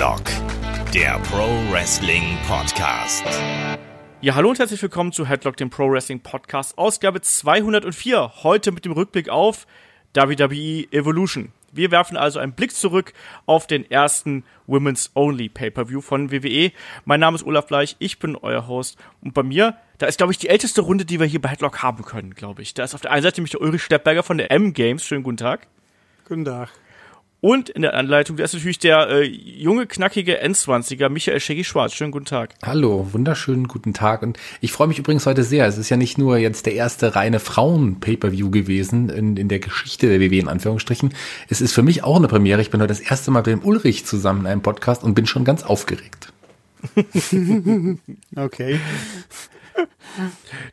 Headlock, der Pro Wrestling Podcast. Ja, hallo und herzlich willkommen zu Headlock, dem Pro Wrestling Podcast, Ausgabe 204. Heute mit dem Rückblick auf WWE Evolution. Wir werfen also einen Blick zurück auf den ersten Women's Only Pay-Per-View von WWE. Mein Name ist Olaf Bleich, ich bin euer Host und bei mir, da ist glaube ich die älteste Runde, die wir hier bei Headlock haben können, glaube ich. Da ist auf der einen Seite nämlich der Ulrich Steppberger von der M-Games. Schönen guten Tag. Guten Tag. Und in der Anleitung, da ist natürlich der äh, junge, knackige N20er Michael Shaggy Schwarz. Schönen guten Tag. Hallo, wunderschönen guten Tag. Und ich freue mich übrigens heute sehr. Es ist ja nicht nur jetzt der erste reine Frauen-Pay-Per-View gewesen in, in der Geschichte der WWE in Anführungsstrichen. Es ist für mich auch eine Premiere. Ich bin heute das erste Mal mit dem Ulrich zusammen in einem Podcast und bin schon ganz aufgeregt. okay.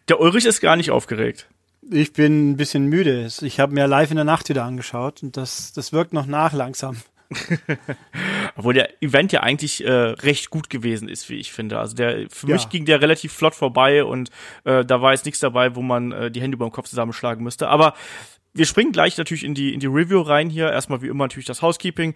Der Ulrich ist gar nicht aufgeregt. Ich bin ein bisschen müde. Ich habe mir live in der Nacht wieder angeschaut und das, das wirkt noch nach langsam. Obwohl der Event ja eigentlich äh, recht gut gewesen ist, wie ich finde. Also der für Ja. mich ging der relativ flott vorbei und äh, da war jetzt nichts dabei, wo man äh, die Hände über den Kopf zusammenschlagen müsste. Aber wir springen gleich natürlich in die in die Review rein hier. Erstmal wie immer natürlich das Housekeeping.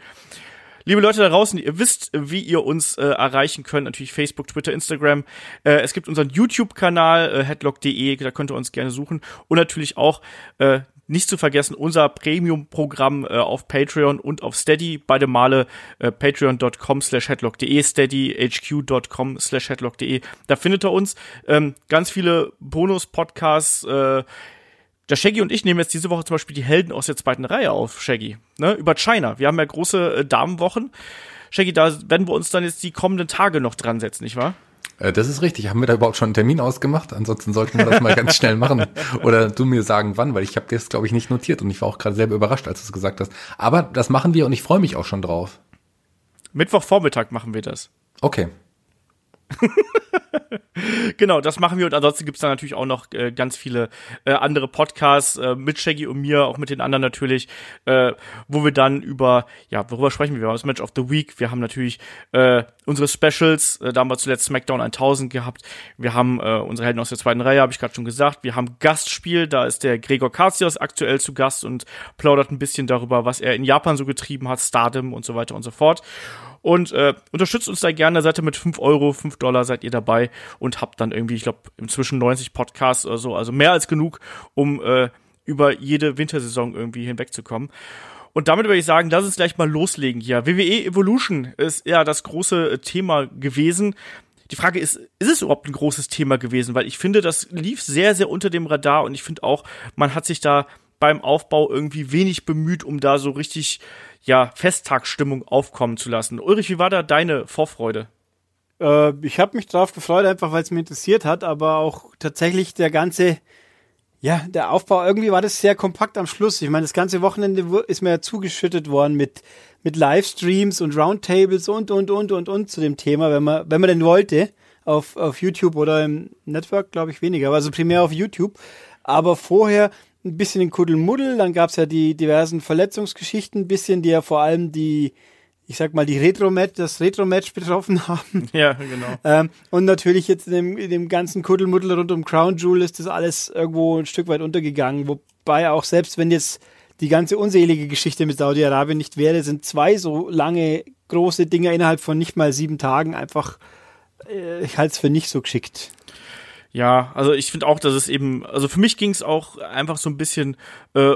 Liebe Leute da draußen, ihr wisst, wie ihr uns äh, erreichen könnt. Natürlich Facebook, Twitter, Instagram. Äh, es gibt unseren YouTube-Kanal, äh, headlock.de, da könnt ihr uns gerne suchen. Und natürlich auch, äh, nicht zu vergessen, unser Premium-Programm äh, auf Patreon und auf Steady. Beide Male äh, patreon.com slash headlock.de, steadyhq.com slash headlock.de. Da findet ihr uns. Ähm, ganz viele Bonus-Podcasts, äh, der Shaggy und ich nehmen jetzt diese Woche zum Beispiel die Helden aus der zweiten Reihe auf, Shaggy. Ne? Über China. Wir haben ja große äh, Damenwochen. Shaggy, da werden wir uns dann jetzt die kommenden Tage noch dran setzen, nicht wahr? Äh, Das ist richtig. Haben wir da überhaupt schon einen Termin ausgemacht? Ansonsten sollten wir das mal ganz schnell machen. Oder du mir sagen, wann, weil ich habe das, glaube ich, nicht notiert und ich war auch gerade selber überrascht, als du es gesagt hast. Aber das machen wir und ich freue mich auch schon drauf. Mittwochvormittag machen wir das. Okay. Genau, das machen wir. Und ansonsten gibt's da natürlich auch noch äh, ganz viele äh, andere Podcasts äh, mit Shaggy und mir, auch mit den anderen natürlich, äh, wo wir dann über, ja, worüber sprechen wir? Wir haben das Match of the Week, wir haben natürlich äh, unsere Specials, äh, da haben wir zuletzt SmackDown 1000 gehabt, wir haben äh, unsere Helden aus der zweiten Reihe, habe ich gerade schon gesagt, wir haben Gastspiel, da ist der Gregor Katsios aktuell zu Gast und plaudert ein bisschen darüber, was er in Japan so getrieben hat, Stardom und so weiter und so fort. Und äh, unterstützt uns da gerne, seid ihr mit 5 Euro, 5 Dollar seid ihr dabei und habt dann irgendwie, ich glaube, inzwischen 90 Podcasts oder so, also mehr als genug, um äh, über jede Wintersaison irgendwie hinwegzukommen. Und damit würde ich sagen, lass uns gleich mal loslegen hier. WWE Evolution ist ja das große äh, Thema gewesen. Die Frage ist, ist es überhaupt ein großes Thema gewesen? Weil ich finde, das lief sehr, sehr unter dem Radar und ich finde auch, man hat sich da beim Aufbau irgendwie wenig bemüht, um da so richtig, ja, Festtagsstimmung aufkommen zu lassen. Ulrich, wie war da deine Vorfreude? Äh, ich habe mich drauf gefreut, einfach weil es mich interessiert hat, aber auch tatsächlich der ganze, ja, der Aufbau, irgendwie war das sehr kompakt am Schluss. Ich meine, das ganze Wochenende ist mir ja zugeschüttet worden mit, mit Livestreams und Roundtables und, und, und, und, und zu dem Thema, wenn man, wenn man denn wollte, auf, auf YouTube oder im Network, glaube ich, weniger, also primär auf YouTube. Aber vorher ein bisschen in Kuddelmuddel, dann gab's ja die diversen Verletzungsgeschichten, ein bisschen, die ja vor allem die, ich sag mal, die Retro-Match, das Retro-Match betroffen haben. Ja, genau. Ähm, und natürlich jetzt in dem, in dem ganzen Kuddelmuddel rund um Crown Jewel ist das alles irgendwo ein Stück weit untergegangen. Wobei auch selbst wenn jetzt die ganze unselige Geschichte mit Saudi-Arabien nicht wäre, sind zwei so lange große Dinge innerhalb von nicht mal sieben Tagen einfach, äh, ich halte es für nicht so geschickt. Ja, also ich finde auch, dass es eben, also für mich ging es auch einfach so ein bisschen äh,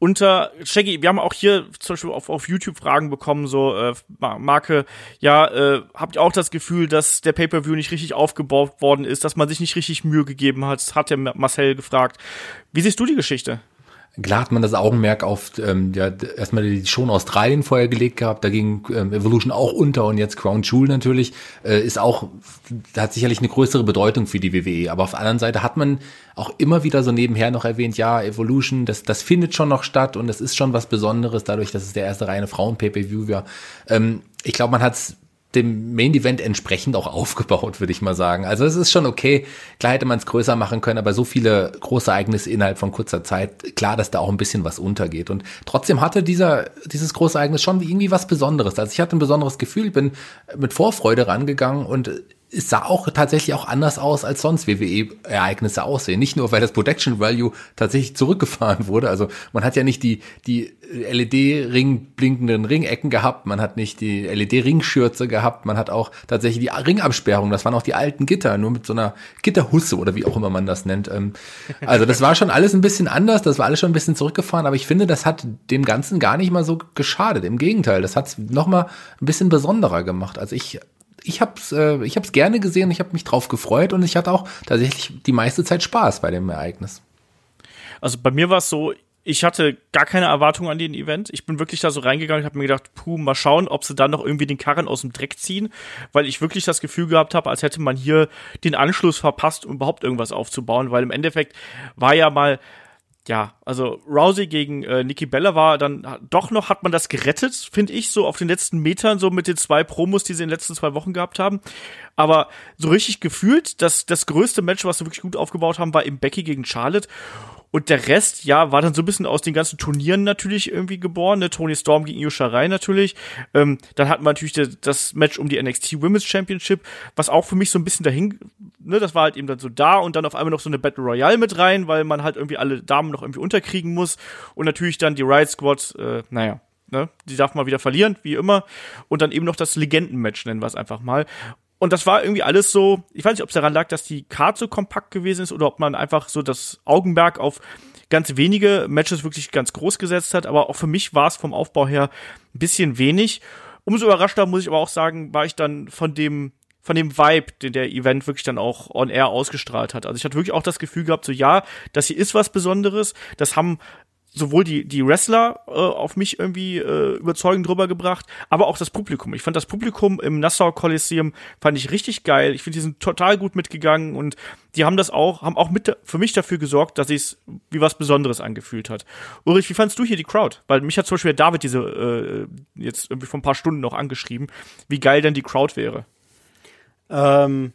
unter Shaggy, wir haben auch hier zum Beispiel auf, auf YouTube Fragen bekommen, so äh, Ma- Marke, ja, äh, habt ihr auch das Gefühl, dass der Pay-Per-View nicht richtig aufgebaut worden ist, dass man sich nicht richtig Mühe gegeben hat, hat der Marcel gefragt. Wie siehst du die Geschichte? Klar hat man das Augenmerk auf ähm, ja, erstmal die Show in Australien vorher gelegt gehabt, da ging ähm, Evolution auch unter und jetzt Crown Jewel natürlich äh, ist auch, hat sicherlich eine größere Bedeutung für die WWE. Aber auf der anderen Seite hat man auch immer wieder so nebenher noch erwähnt, ja, Evolution, das, das findet schon noch statt und das ist schon was Besonderes, dadurch, dass es der erste reine Frauen-Pay-Per-View war. Ähm, ich glaube, man hat es dem Main Event entsprechend auch aufgebaut, würde ich mal sagen. Also es ist schon okay. Klar hätte man es größer machen können, aber so viele große Ereignisse innerhalb von kurzer Zeit, klar, dass da auch ein bisschen was untergeht. Und trotzdem hatte dieser, dieses große Ereignis schon irgendwie was Besonderes. Also ich hatte ein besonderes Gefühl, bin mit Vorfreude rangegangen und es sah auch tatsächlich auch anders aus, als sonst WWE-Ereignisse aussehen. Nicht nur, weil das Protection Value tatsächlich zurückgefahren wurde. Also man hat ja nicht die, die LED-Ring blinkenden Ringecken gehabt, man hat nicht die LED-Ringschürze gehabt, man hat auch tatsächlich die Ringabsperrung. Das waren auch die alten Gitter, nur mit so einer Gitterhusse oder wie auch immer man das nennt. Ähm, also das war schon alles ein bisschen anders, das war alles schon ein bisschen zurückgefahren, aber ich finde, das hat dem Ganzen gar nicht mal so geschadet. Im Gegenteil, das hat es nochmal ein bisschen besonderer gemacht. Also ich ich habe es äh, ich hab's gerne gesehen, ich habe mich drauf gefreut und ich hatte auch tatsächlich die meiste Zeit Spaß bei dem Ereignis. Also bei mir war es so, ich hatte gar keine Erwartung an den Event. Ich bin wirklich da so reingegangen, habe mir gedacht, puh, mal schauen, ob sie dann noch irgendwie den Karren aus dem Dreck ziehen, weil ich wirklich das Gefühl gehabt habe, als hätte man hier den Anschluss verpasst, um überhaupt irgendwas aufzubauen, weil im Endeffekt war ja mal ja, also Rousey gegen äh, Nikki Bella war dann doch noch, hat man das gerettet, finde ich, so auf den letzten Metern, so mit den zwei Promos, die sie in den letzten zwei Wochen gehabt haben. Aber so richtig gefühlt, das, das größte Match, was sie wirklich gut aufgebaut haben, war im Becky gegen Charlotte. Und der Rest, ja, war dann so ein bisschen aus den ganzen Turnieren natürlich irgendwie geboren. Ne? Tony Storm gegen Yosha Rai natürlich. Ähm, dann hatten wir natürlich das Match um die NXT Women's Championship, was auch für mich so ein bisschen dahin, ne, das war halt eben dann so da und dann auf einmal noch so eine Battle Royale mit rein, weil man halt irgendwie alle Damen noch irgendwie unterkriegen muss. Und natürlich dann die Riot Squad, äh, naja, Ne? Die darf mal wieder verlieren, wie immer. Und dann eben noch das Legendenmatch, nennen wir es einfach mal. Und das war irgendwie alles so, ich weiß nicht, ob es daran lag, dass die Karte so kompakt gewesen ist oder ob man einfach so das Augenmerk auf ganz wenige Matches wirklich ganz groß gesetzt hat. Aber auch für mich war es vom Aufbau her ein bisschen wenig. Umso überraschter muss ich aber auch sagen, war ich dann von dem von dem Vibe, den der Event wirklich dann auch on air ausgestrahlt hat. Also ich hatte wirklich auch das Gefühl gehabt, so ja, das hier ist was Besonderes. Das haben sowohl die, die Wrestler äh, auf mich irgendwie äh, überzeugend drüber gebracht, aber auch das Publikum. Ich fand das Publikum im Nassau Coliseum fand ich richtig geil. Ich finde, die sind total gut mitgegangen und die haben das auch, haben auch mit für mich dafür gesorgt, dass es wie was Besonderes angefühlt hat. Ulrich, wie fandst du hier die Crowd? Weil mich hat zum Beispiel David diese äh, jetzt irgendwie vor ein paar Stunden noch angeschrieben, wie geil denn die Crowd wäre. Ähm,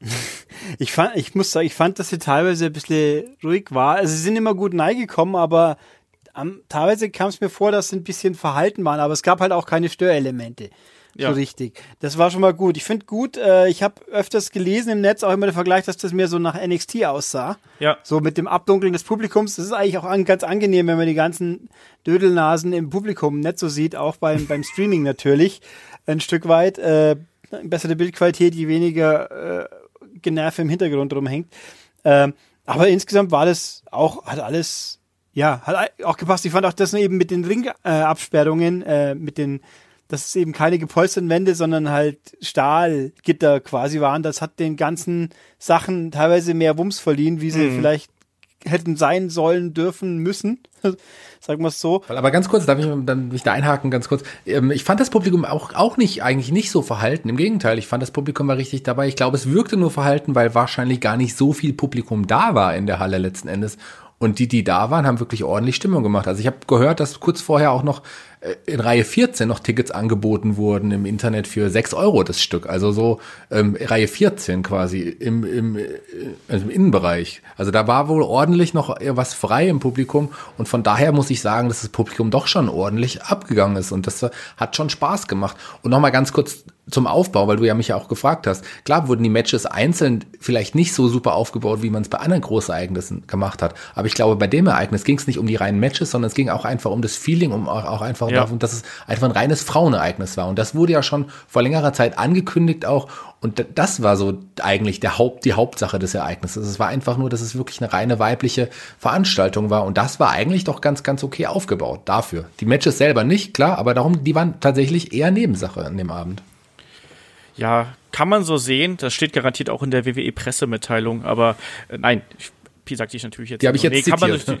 ich fand, ich muss sagen, ich fand, dass sie teilweise ein bisschen ruhig war. Also sie sind immer gut gekommen, aber am, teilweise kam es mir vor, dass sie ein bisschen verhalten waren, aber es gab halt auch keine Störelemente. Ja. So richtig. Das war schon mal gut. Ich finde gut, äh, ich habe öfters gelesen im Netz auch immer der Vergleich, dass das mehr so nach NXT aussah. Ja. So mit dem Abdunkeln des Publikums. Das ist eigentlich auch an, ganz angenehm, wenn man die ganzen Dödelnasen im Publikum nicht so sieht, auch beim, beim Streaming natürlich. Ein Stück weit. Äh, bessere Bildqualität, je weniger äh, Generve im Hintergrund rumhängt. Ähm, aber insgesamt war das auch, hat alles, ja, hat auch gepasst. Ich fand auch das eben mit den Ringabsperrungen, äh, mit den, dass es eben keine gepolsterten Wände, sondern halt Stahlgitter quasi waren. Das hat den ganzen Sachen teilweise mehr Wumms verliehen, wie sie mhm. vielleicht hätten sein sollen, dürfen, müssen. Sagen wir es so. Aber ganz kurz, darf ich dann mich da einhaken, ganz kurz. Ähm, ich fand das Publikum auch, auch nicht, eigentlich nicht so verhalten. Im Gegenteil, ich fand das Publikum war richtig dabei. Ich glaube, es wirkte nur verhalten, weil wahrscheinlich gar nicht so viel Publikum da war in der Halle letzten Endes. Und die, die da waren, haben wirklich ordentlich Stimmung gemacht. Also ich habe gehört, dass kurz vorher auch noch äh, in Reihe 14 noch Tickets angeboten wurden im Internet für 6 Euro das Stück. Also so ähm, Reihe 14 quasi im, im, äh, also im Innenbereich. Also da war wohl ordentlich noch was frei im Publikum und von daher muss ich sagen, dass das Publikum doch schon ordentlich abgegangen ist und das hat schon Spaß gemacht. Und nochmal ganz kurz zum Aufbau, weil du ja mich ja auch gefragt hast. Klar wurden die Matches einzeln vielleicht nicht so super aufgebaut, wie man es bei anderen Großereignissen gemacht hat. Aber ich glaube, bei dem Ereignis ging es nicht um die reinen Matches, sondern es ging auch einfach um das Feeling, um auch, einfach ja. darum, dass es einfach ein reines Frauenereignis war. Und das wurde ja schon vor längerer Zeit angekündigt auch. Und das war so eigentlich der Haupt, die Hauptsache des Ereignisses. Es war einfach nur, dass es wirklich eine reine weibliche Veranstaltung war. Und das war eigentlich doch ganz, ganz okay aufgebaut dafür. Die Matches selber nicht, klar, aber darum, die waren tatsächlich eher Nebensache an dem Abend. Ja, kann man so sehen. Das steht garantiert auch in der WWE-Pressemitteilung. Aber äh, nein, ich Sagte ich natürlich jetzt. Die habe ich jetzt nee, zitiert.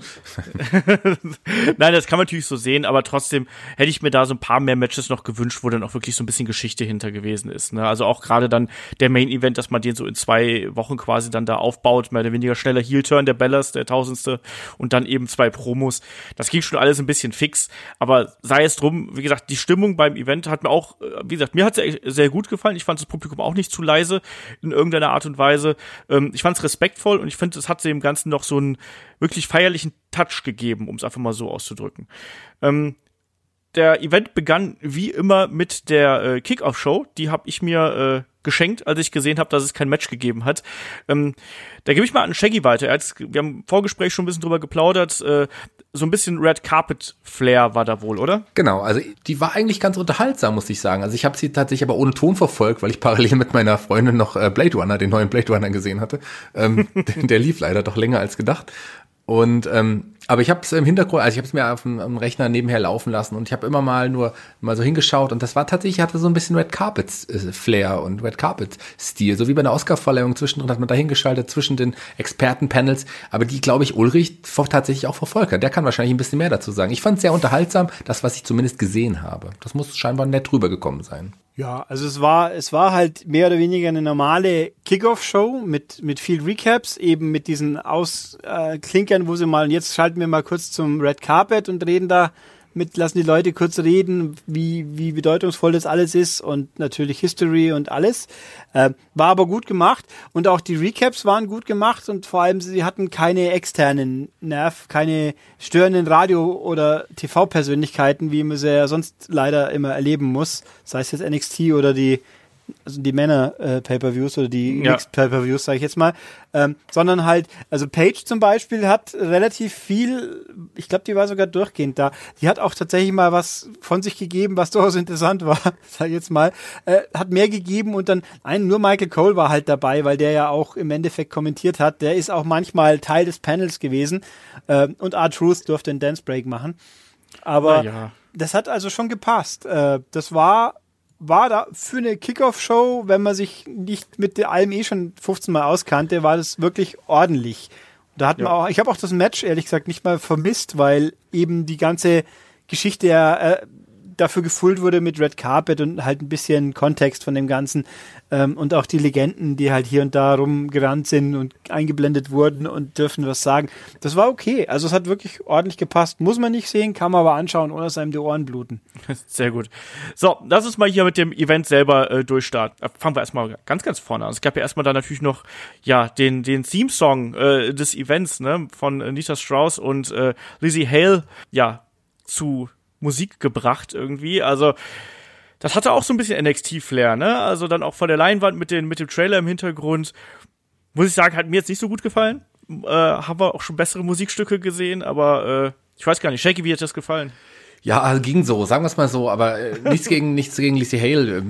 Nein, das kann man natürlich so sehen, aber trotzdem hätte ich mir da so ein paar mehr Matches noch gewünscht, wo dann auch wirklich so ein bisschen Geschichte hinter gewesen ist. Ne? Also auch gerade dann der Main Event, dass man den so in zwei Wochen quasi dann da aufbaut, mehr oder weniger schneller Heel-Turn, der Bellas, der tausendste und dann eben zwei Promos. Das ging schon alles ein bisschen fix, aber sei es drum, wie gesagt, die Stimmung beim Event hat mir auch, äh, wie gesagt, mir hat es sehr gut gefallen. Ich fand das Publikum auch nicht zu leise in irgendeiner Art und Weise. Ähm, ich fand es respektvoll und ich finde, es hat sie im Ganzen noch so einen wirklich feierlichen Touch gegeben, um es einfach mal so auszudrücken. Ähm, der Event begann wie immer mit der äh, Kickoff-Show. Die habe ich mir äh, geschenkt, als ich gesehen habe, dass es kein Match gegeben hat. Ähm, da gebe ich mal an Shaggy weiter. Er wir haben im Vorgespräch schon ein bisschen drüber geplaudert. Äh, so ein bisschen Red Carpet Flair war da wohl, oder? Genau, also die war eigentlich ganz unterhaltsam, muss ich sagen. Also ich habe sie tatsächlich aber ohne Ton verfolgt, weil ich parallel mit meiner Freundin noch äh, Blade Runner, den neuen Blade Runner gesehen hatte. Ähm, der lief leider doch länger als gedacht. Und ähm, aber ich habe es im Hintergrund, also ich habe es mir auf dem, dem, Rechner nebenher laufen lassen und ich habe immer mal nur mal so hingeschaut und das war tatsächlich hatte so ein bisschen Red Carpet äh, Flair und Red Carpet Stil, so wie bei einer Oscar-Verleihung zwischendrin hat man da hingeschaltet zwischen den Expertenpanels, aber die glaube ich Ulrich tatsächlich auch verfolgt hat. Der kann wahrscheinlich ein bisschen mehr dazu sagen. Ich fand es sehr unterhaltsam, das was ich zumindest gesehen habe. Das muss scheinbar nett rübergekommen sein. Ja, also es war, es war halt mehr oder weniger eine normale Kickoff-Show mit, mit viel Recaps, eben mit diesen Ausklinkern, äh, wo sie mal, jetzt schalten wir mal kurz zum Red Carpet und reden da mit, lassen die Leute kurz reden, wie, wie bedeutungsvoll das alles ist und natürlich History und alles. Äh, war aber gut gemacht und auch die Recaps waren gut gemacht und vor allem sie hatten keine externen Nerv, keine störenden Radio- oder TV-Persönlichkeiten, wie man sie ja sonst leider immer erleben muss, sei es jetzt NXT oder die also die Männer-Pay-Per-Views äh, oder die ja. Mixed-Pay-Per-Views, sage ich jetzt mal, ähm, sondern halt, also Paige zum Beispiel hat relativ viel, ich glaube, die war sogar durchgehend da. Die hat auch tatsächlich mal was von sich gegeben, was durchaus interessant war, sag ich jetzt mal, äh, hat mehr gegeben und dann, ein, nur Michael Cole war halt dabei, weil der ja auch im Endeffekt kommentiert hat. Der ist auch manchmal Teil des Panels gewesen äh, und R-Truth durfte einen Dance Break machen. Aber ja. das hat also schon gepasst. Äh, das war war da für eine Kickoff-Show, wenn man sich nicht mit allem eh schon 15 Mal auskannte, war das wirklich ordentlich. Da hat ja. man auch, ich habe auch das Match ehrlich gesagt nicht mal vermisst, weil eben die ganze Geschichte ja äh, dafür gefüllt wurde mit Red Carpet und halt ein bisschen Kontext von dem Ganzen. Ähm, und auch die Legenden, die halt hier und da rumgerannt sind und eingeblendet wurden und dürfen was sagen. Das war okay. Also es hat wirklich ordentlich gepasst. Muss man nicht sehen, kann man aber anschauen, ohne dass einem die Ohren bluten. Sehr gut. So, lass uns mal hier mit dem Event selber äh, durchstarten. Äh, fangen wir erstmal ganz, ganz vorne an. Es gab ja erstmal da natürlich noch ja den, den Theme-Song äh, des Events ne, von Nita Strauss und äh, Lizzie Hale ja zu Musik gebracht irgendwie. Also das hatte auch so ein bisschen NXT-Flair, ne? Also dann auch von der Leinwand mit, den, mit dem Trailer im Hintergrund. Muss ich sagen, hat mir jetzt nicht so gut gefallen. Äh, haben wir auch schon bessere Musikstücke gesehen, aber äh, ich weiß gar nicht. Shaky, wie hat das gefallen? Ja, ging so, sagen wir es mal so, aber äh, nichts gegen nichts gegen Lizzie Hale. Äh,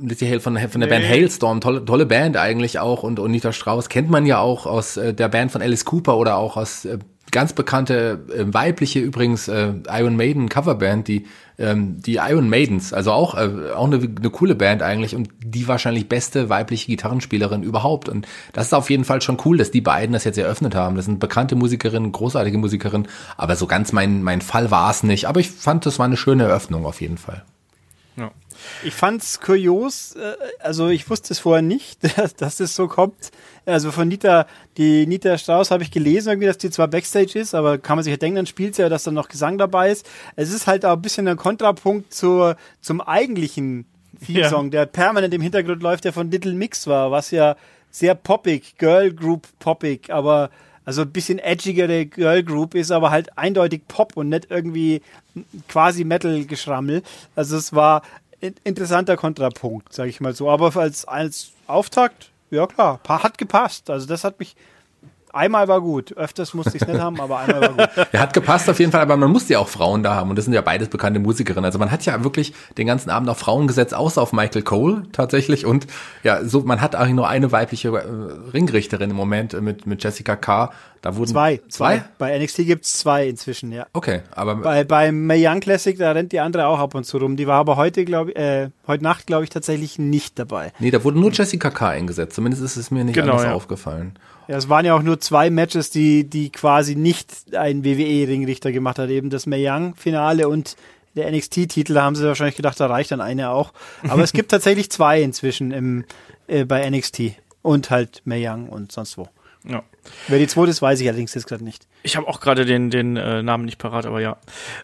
Lizzie Hale von, von der nee. Band Hailstorm, tolle, tolle Band eigentlich auch und, und Nita Strauss kennt man ja auch aus äh, der Band von Alice Cooper oder auch aus äh, ganz bekannte äh, weibliche übrigens äh, Iron Maiden Coverband, die ähm, die Iron Maidens, also auch äh, auch eine, eine coole Band eigentlich und die wahrscheinlich beste weibliche Gitarrenspielerin überhaupt und das ist auf jeden Fall schon cool, dass die beiden das jetzt eröffnet haben. Das sind bekannte Musikerinnen, großartige Musikerinnen, aber so ganz mein mein Fall war es nicht, aber ich fand das war eine schöne Eröffnung auf jeden Fall. Ich fand's kurios, äh, also ich wusste es vorher nicht, dass, dass es so kommt. Also von Nita, die Nita Strauss habe ich gelesen, irgendwie, dass die zwar Backstage ist, aber kann man sich ja denken, dann spielt sie ja, dass da noch Gesang dabei ist. Es ist halt auch ein bisschen ein Kontrapunkt zur, zum eigentlichen Theme-Song, ja. der permanent im Hintergrund läuft, der von Little Mix war, was ja sehr poppig, Girl Group poppig, aber also ein bisschen edgigere Girl Group ist aber halt eindeutig Pop und nicht irgendwie quasi Metal-Geschrammel. Also es war interessanter Kontrapunkt, sage ich mal so. Aber als, als Auftakt, ja klar, hat gepasst. Also das hat mich Einmal war gut. Öfters musste ich es nicht haben, aber einmal war gut. Er hat gepasst auf jeden Fall, aber man musste ja auch Frauen da haben. Und das sind ja beides bekannte Musikerinnen. Also man hat ja wirklich den ganzen Abend auf Frauen gesetzt, außer auf Michael Cole tatsächlich. Und ja, so, man hat eigentlich nur eine weibliche äh, Ringrichterin im Moment mit, mit Jessica Carr. Da wurden zwei. Zwei? Bei NXT gibt's zwei inzwischen, ja. Okay, aber. Bei, beim Mae Young Classic, da rennt die andere auch ab und zu rum. Die war aber heute, glaube ich, äh, heute Nacht, glaube ich, tatsächlich nicht dabei. Nee, da wurde nur Jessica Carr eingesetzt. Zumindest ist es mir nicht genau, anders ja. aufgefallen. Ja, es waren ja auch nur zwei Matches, die, die quasi nicht ein WWE-Ringrichter gemacht hat. Eben das Mae Young-Finale und der NXT-Titel, da haben sie wahrscheinlich gedacht, da reicht dann eine auch. Aber es gibt tatsächlich zwei inzwischen im, äh, bei NXT. Und halt Mae Young und sonst wo. Ja. Wer die zweite ist, weiß ich allerdings jetzt gerade nicht. Ich habe auch gerade den, den äh, Namen nicht parat, aber ja.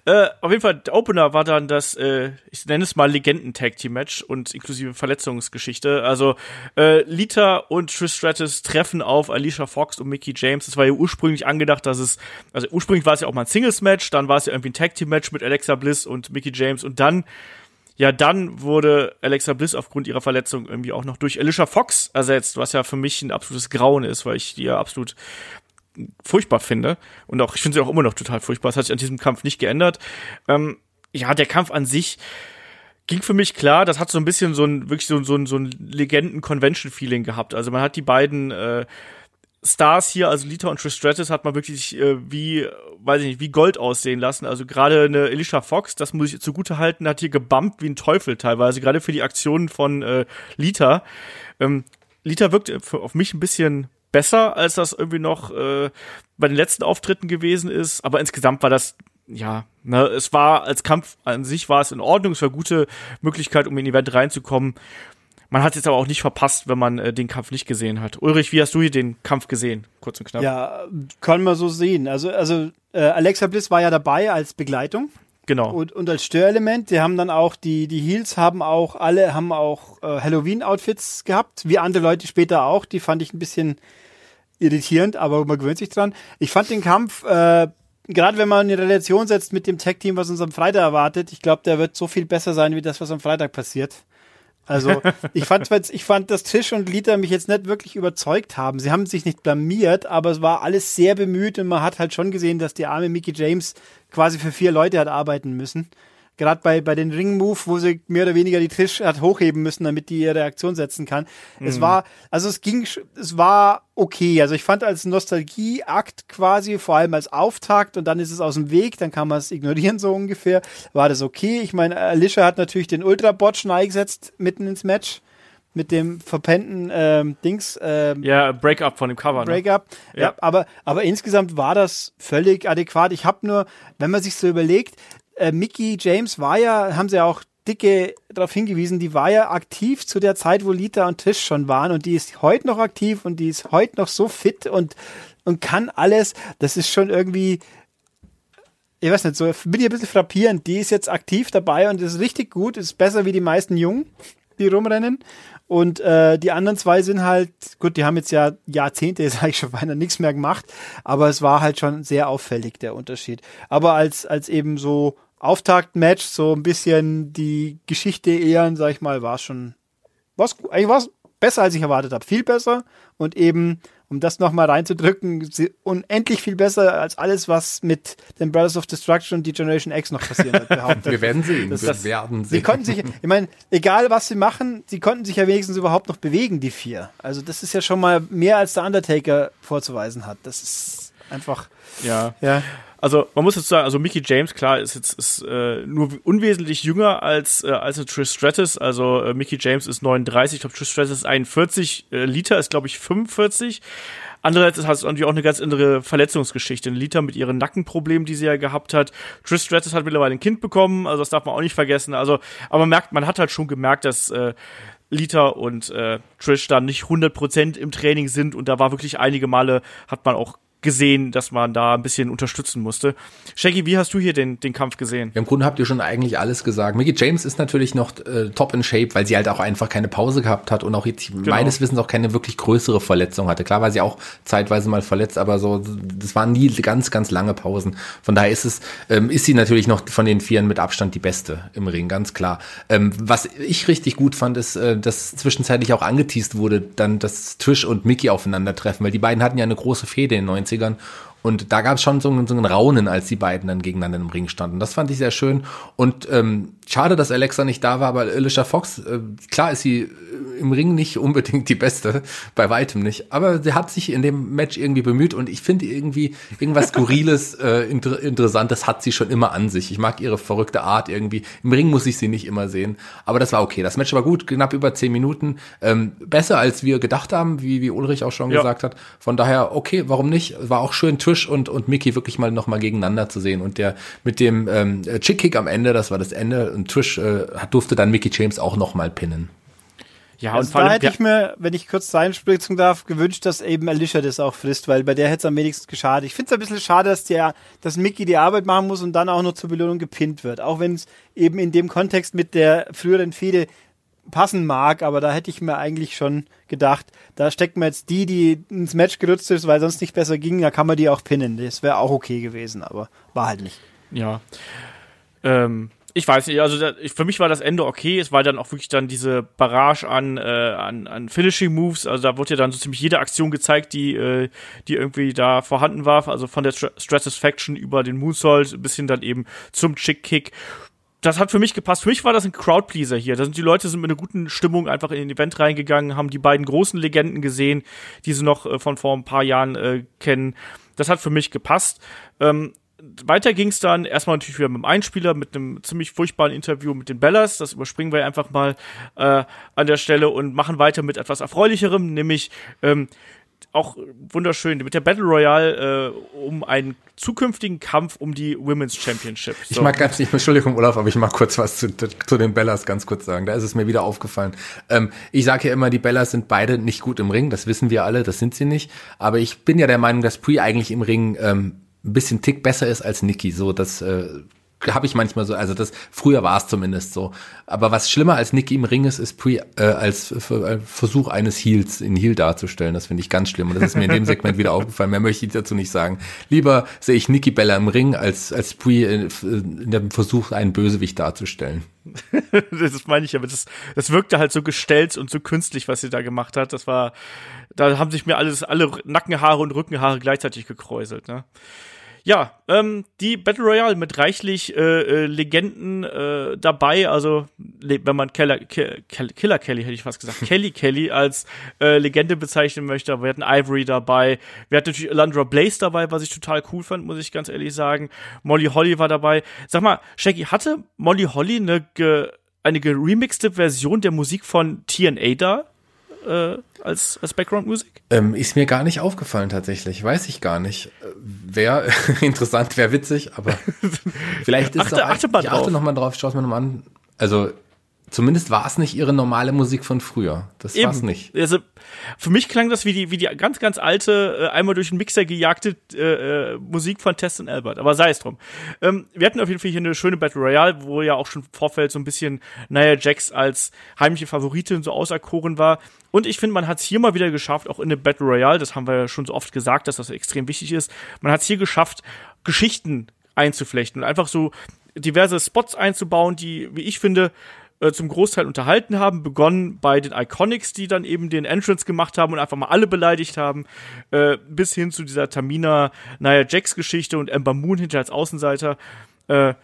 Äh, auf jeden Fall, der Opener war dann das, äh, ich nenne es mal Legenden-Tag-Team-Match und inklusive Verletzungsgeschichte. Also äh, Lita und Trish Stratus treffen auf Alicia Fox und Mickey James. Das war ja ursprünglich angedacht, dass es, also ursprünglich war es ja auch mal ein Singles-Match, dann war es ja irgendwie ein Tag-Team-Match mit Alexa Bliss und Mickey James und dann ja, dann wurde Alexa Bliss aufgrund ihrer Verletzung irgendwie auch noch durch Alicia Fox ersetzt, was ja für mich ein absolutes Grauen ist, weil ich die ja absolut furchtbar finde. Und auch, ich finde sie auch immer noch total furchtbar. Das hat sich an diesem Kampf nicht geändert. Ähm, ja, der Kampf an sich ging für mich klar, das hat so ein bisschen so ein, wirklich so, so, so ein Legenden-Convention-Feeling gehabt. Also man hat die beiden äh, Stars hier, also Lita und Trish Stratus, hat man wirklich äh, wie, weiß ich nicht, wie Gold aussehen lassen. Also gerade eine Alicia Fox, das muss ich zugute halten, hat hier gebumpt wie ein Teufel teilweise, gerade für die Aktionen von äh, Lita. Ähm, Lita wirkt auf mich ein bisschen besser, als das irgendwie noch äh, bei den letzten Auftritten gewesen ist. Aber insgesamt war das, ja, ne, es war als Kampf an sich war es in Ordnung. Es war eine gute Möglichkeit, um in Event reinzukommen. Man hat jetzt aber auch nicht verpasst, wenn man äh, den Kampf nicht gesehen hat. Ulrich, wie hast du hier den Kampf gesehen? Kurz und knapp. Ja, kann man so sehen. Also, also äh, Alexa Bliss war ja dabei als Begleitung. Genau. Und, und als Störelement, die haben dann auch, die, die Heels haben auch, alle haben auch äh, Halloween-Outfits gehabt, wie andere Leute später auch. Die fand ich ein bisschen irritierend, aber man gewöhnt sich dran. Ich fand den Kampf, äh, gerade wenn man in Relation setzt mit dem Tag-Team, was uns am Freitag erwartet, ich glaube, der wird so viel besser sein, wie das, was am Freitag passiert. Also ich fand, ich fand, dass Tisch und Lita mich jetzt nicht wirklich überzeugt haben. Sie haben sich nicht blamiert, aber es war alles sehr bemüht und man hat halt schon gesehen, dass die arme Mickey James quasi für vier Leute hat arbeiten müssen gerade bei, bei den Ring-Move, wo sie mehr oder weniger die Tisch hat hochheben müssen, damit die ihre Reaktion setzen kann. Mhm. Es war, also es ging, es war okay. Also ich fand als Nostalgieakt quasi, vor allem als Auftakt und dann ist es aus dem Weg, dann kann man es ignorieren so ungefähr, war das okay. Ich meine, Alicia hat natürlich den Ultra-Botch eingesetzt mitten ins Match mit dem verpennten ähm, Dings. Ähm, ja, Breakup von dem Cover. Breakup. Ne? Ja. ja, aber aber insgesamt war das völlig adäquat. Ich habe nur, wenn man sich so überlegt, äh, Mickey James war ja, haben sie ja auch dicke darauf hingewiesen, die war ja aktiv zu der Zeit, wo Lita und Tisch schon waren und die ist heute noch aktiv und die ist heute noch so fit und, und kann alles. Das ist schon irgendwie, ich weiß nicht, so bin ich ein bisschen frappierend. Die ist jetzt aktiv dabei und ist richtig gut, ist besser wie die meisten Jungen, die rumrennen. Und äh, die anderen zwei sind halt, gut, die haben jetzt ja Jahrzehnte, sage ich schon beinahe, nichts mehr gemacht, aber es war halt schon sehr auffällig, der Unterschied. Aber als, als eben so Auftaktmatch, so ein bisschen die Geschichte ehren, sag ich mal, war schon, was eigentlich war besser, als ich erwartet habe. Viel besser und eben um das nochmal reinzudrücken, unendlich viel besser als alles, was mit den Brothers of Destruction und die Generation X noch passiert hat. Behauptet. Wir werden sehen. Das, wir werden sehen. Sie konnten sich, ich meine, egal was sie machen, sie konnten sich ja wenigstens überhaupt noch bewegen, die vier. Also das ist ja schon mal mehr als der Undertaker vorzuweisen hat. Das ist einfach. Ja. Ja. Also man muss jetzt sagen, also Mickey James, klar, ist jetzt ist, äh, nur unwesentlich jünger als, äh, als Trish Stratus. Also äh, Mickey James ist 39, ich glaube Trish Stratus ist 41, äh, Lita ist glaube ich 45. Andererseits hat es natürlich auch eine ganz andere Verletzungsgeschichte. Lita mit ihren Nackenproblemen, die sie ja gehabt hat. Trish Stratus hat mittlerweile ein Kind bekommen, also das darf man auch nicht vergessen. Also, aber man merkt, man hat halt schon gemerkt, dass äh, Lita und äh, Trish da nicht 100% im Training sind und da war wirklich einige Male, hat man auch gesehen, dass man da ein bisschen unterstützen musste. Shaggy, wie hast du hier den, den Kampf gesehen? Ja, Im Grunde habt ihr schon eigentlich alles gesagt. Mickey James ist natürlich noch äh, top in Shape, weil sie halt auch einfach keine Pause gehabt hat und auch jetzt genau. meines Wissens auch keine wirklich größere Verletzung hatte. Klar war sie auch zeitweise mal verletzt, aber so, das waren nie ganz, ganz lange Pausen. Von daher ist es, ähm, ist sie natürlich noch von den Vieren mit Abstand die beste im Ring, ganz klar. Ähm, was ich richtig gut fand, ist, äh, dass zwischenzeitlich auch angeteased wurde, dann, dass Trish und Mickey aufeinandertreffen, weil die beiden hatten ja eine große Fehde in den 90 90ern. Und da gab es schon so, so ein Raunen, als die beiden dann gegeneinander im Ring standen. Das fand ich sehr schön. Und ähm, schade, dass Alexa nicht da war, aber Alicia Fox, äh, klar ist sie äh, im Ring nicht unbedingt die Beste, bei weitem nicht. Aber sie hat sich in dem Match irgendwie bemüht und ich finde irgendwie irgendwas Skurriles, äh, inter Interessantes hat sie schon immer an sich. Ich mag ihre verrückte Art irgendwie. Im Ring muss ich sie nicht immer sehen. Aber das war okay. Das Match war gut, knapp über zehn Minuten. Ähm, besser als wir gedacht haben, wie, wie Ulrich auch schon ja. gesagt hat. Von daher, okay, warum nicht? War auch schön, Tisch und, und Mickey wirklich mal nochmal gegeneinander zu sehen. Und der mit dem ähm, Chick-Kick am Ende, das war das Ende, und Trish äh, durfte dann Mickey James auch nochmal pinnen. Ja, also und vor da allem, hätte ich mir, wenn ich kurz reinspritzen darf, gewünscht, dass eben Alicia das auch frisst, weil bei der hätte es am wenigsten geschadet. Ich finde es ein bisschen schade, dass der, dass Mickey die Arbeit machen muss und dann auch noch zur Belohnung gepinnt wird. Auch wenn es eben in dem Kontext mit der früheren Fehde passen mag, aber da hätte ich mir eigentlich schon gedacht, da steckt man jetzt die, die ins Match gerutscht ist, weil sonst nicht besser ging, da kann man die auch pinnen. Das wäre auch okay gewesen, aber war halt nicht. Ja. Ähm, ich weiß nicht, also da, ich, für mich war das Ende okay. Es war dann auch wirklich dann diese Barrage an, äh, an, an Finishing Moves. Also da wurde ja dann so ziemlich jede Aktion gezeigt, die, äh, die irgendwie da vorhanden war. Also von der Stratisfaction über den Moonsault bis hin dann eben zum Chick Kick das hat für mich gepasst. Für mich war das ein Crowdpleaser hier. Da sind die Leute sind mit einer guten Stimmung einfach in den Event reingegangen, haben die beiden großen Legenden gesehen, die sie noch äh, von vor ein paar Jahren äh, kennen. Das hat für mich gepasst. Ähm, weiter ging es dann erstmal natürlich wieder mit dem Einspieler, mit einem ziemlich furchtbaren Interview mit den Bellas. Das überspringen wir einfach mal äh, an der Stelle und machen weiter mit etwas Erfreulicherem, nämlich ähm, auch wunderschön mit der Battle Royale äh, um einen zukünftigen Kampf um die Women's Championship. So. Ich mag ganz nicht, Entschuldigung, Olaf, aber ich mag kurz was zu, zu den Bellas ganz kurz sagen. Da ist es mir wieder aufgefallen. Ähm, ich sage ja immer, die Bellas sind beide nicht gut im Ring, das wissen wir alle, das sind sie nicht. Aber ich bin ja der Meinung, dass Pri eigentlich im Ring ähm, ein bisschen Tick besser ist als Nikki. So, das äh, habe ich manchmal so, also das früher war es zumindest so. Aber was schlimmer als Nicky im Ring ist, ist Pre, äh, als äh, Versuch eines Heels in Heel darzustellen. Das finde ich ganz schlimm und das ist mir in dem Segment wieder aufgefallen. Mehr möchte ich dazu nicht sagen. Lieber sehe ich Nicky Bella im Ring als als Pre in, in dem Versuch einen Bösewicht darzustellen. das meine ich aber das das wirkte halt so gestellt und so künstlich, was sie da gemacht hat. Das war da haben sich mir alles alle Nackenhaare und Rückenhaare gleichzeitig gekräuselt, ne? Ja, ähm, die Battle Royale mit reichlich äh, äh, Legenden äh, dabei, also wenn man Keller, Ke Killer Kelly, hätte ich fast gesagt, Kelly Kelly als äh, Legende bezeichnen möchte, aber wir hatten Ivory dabei, wir hatten natürlich Landra Blaze dabei, was ich total cool fand, muss ich ganz ehrlich sagen. Molly Holly war dabei. Sag mal, Shaggy, hatte Molly Holly eine, ge eine geremixte Version der Musik von TNA da? Äh, als, als Background-Musik? Ähm, ist mir gar nicht aufgefallen tatsächlich. Weiß ich gar nicht. Äh, wäre interessant, wäre witzig, aber vielleicht ist achte, auch, achte mal ich drauf. achte noch mal drauf, schau es mir nochmal an. Also Zumindest war es nicht ihre normale Musik von früher. Das war es nicht. Also für mich klang das wie die wie die ganz ganz alte äh, einmal durch den Mixer gejagte äh, äh, Musik von Tess und Albert. Aber sei es drum. Ähm, wir hatten auf jeden Fall hier eine schöne Battle Royale, wo ja auch schon im Vorfeld so ein bisschen Nia Jax als heimliche Favoritin so auserkoren war. Und ich finde, man hat es hier mal wieder geschafft, auch in der Battle Royale. Das haben wir ja schon so oft gesagt, dass das extrem wichtig ist. Man hat es hier geschafft, Geschichten einzuflechten und einfach so diverse Spots einzubauen, die, wie ich finde, äh, zum Großteil unterhalten haben, begonnen bei den Iconics, die dann eben den Entrance gemacht haben und einfach mal alle beleidigt haben, äh, bis hin zu dieser Tamina Nia Jax Geschichte und Ember Moon hinter als Außenseiter. Äh,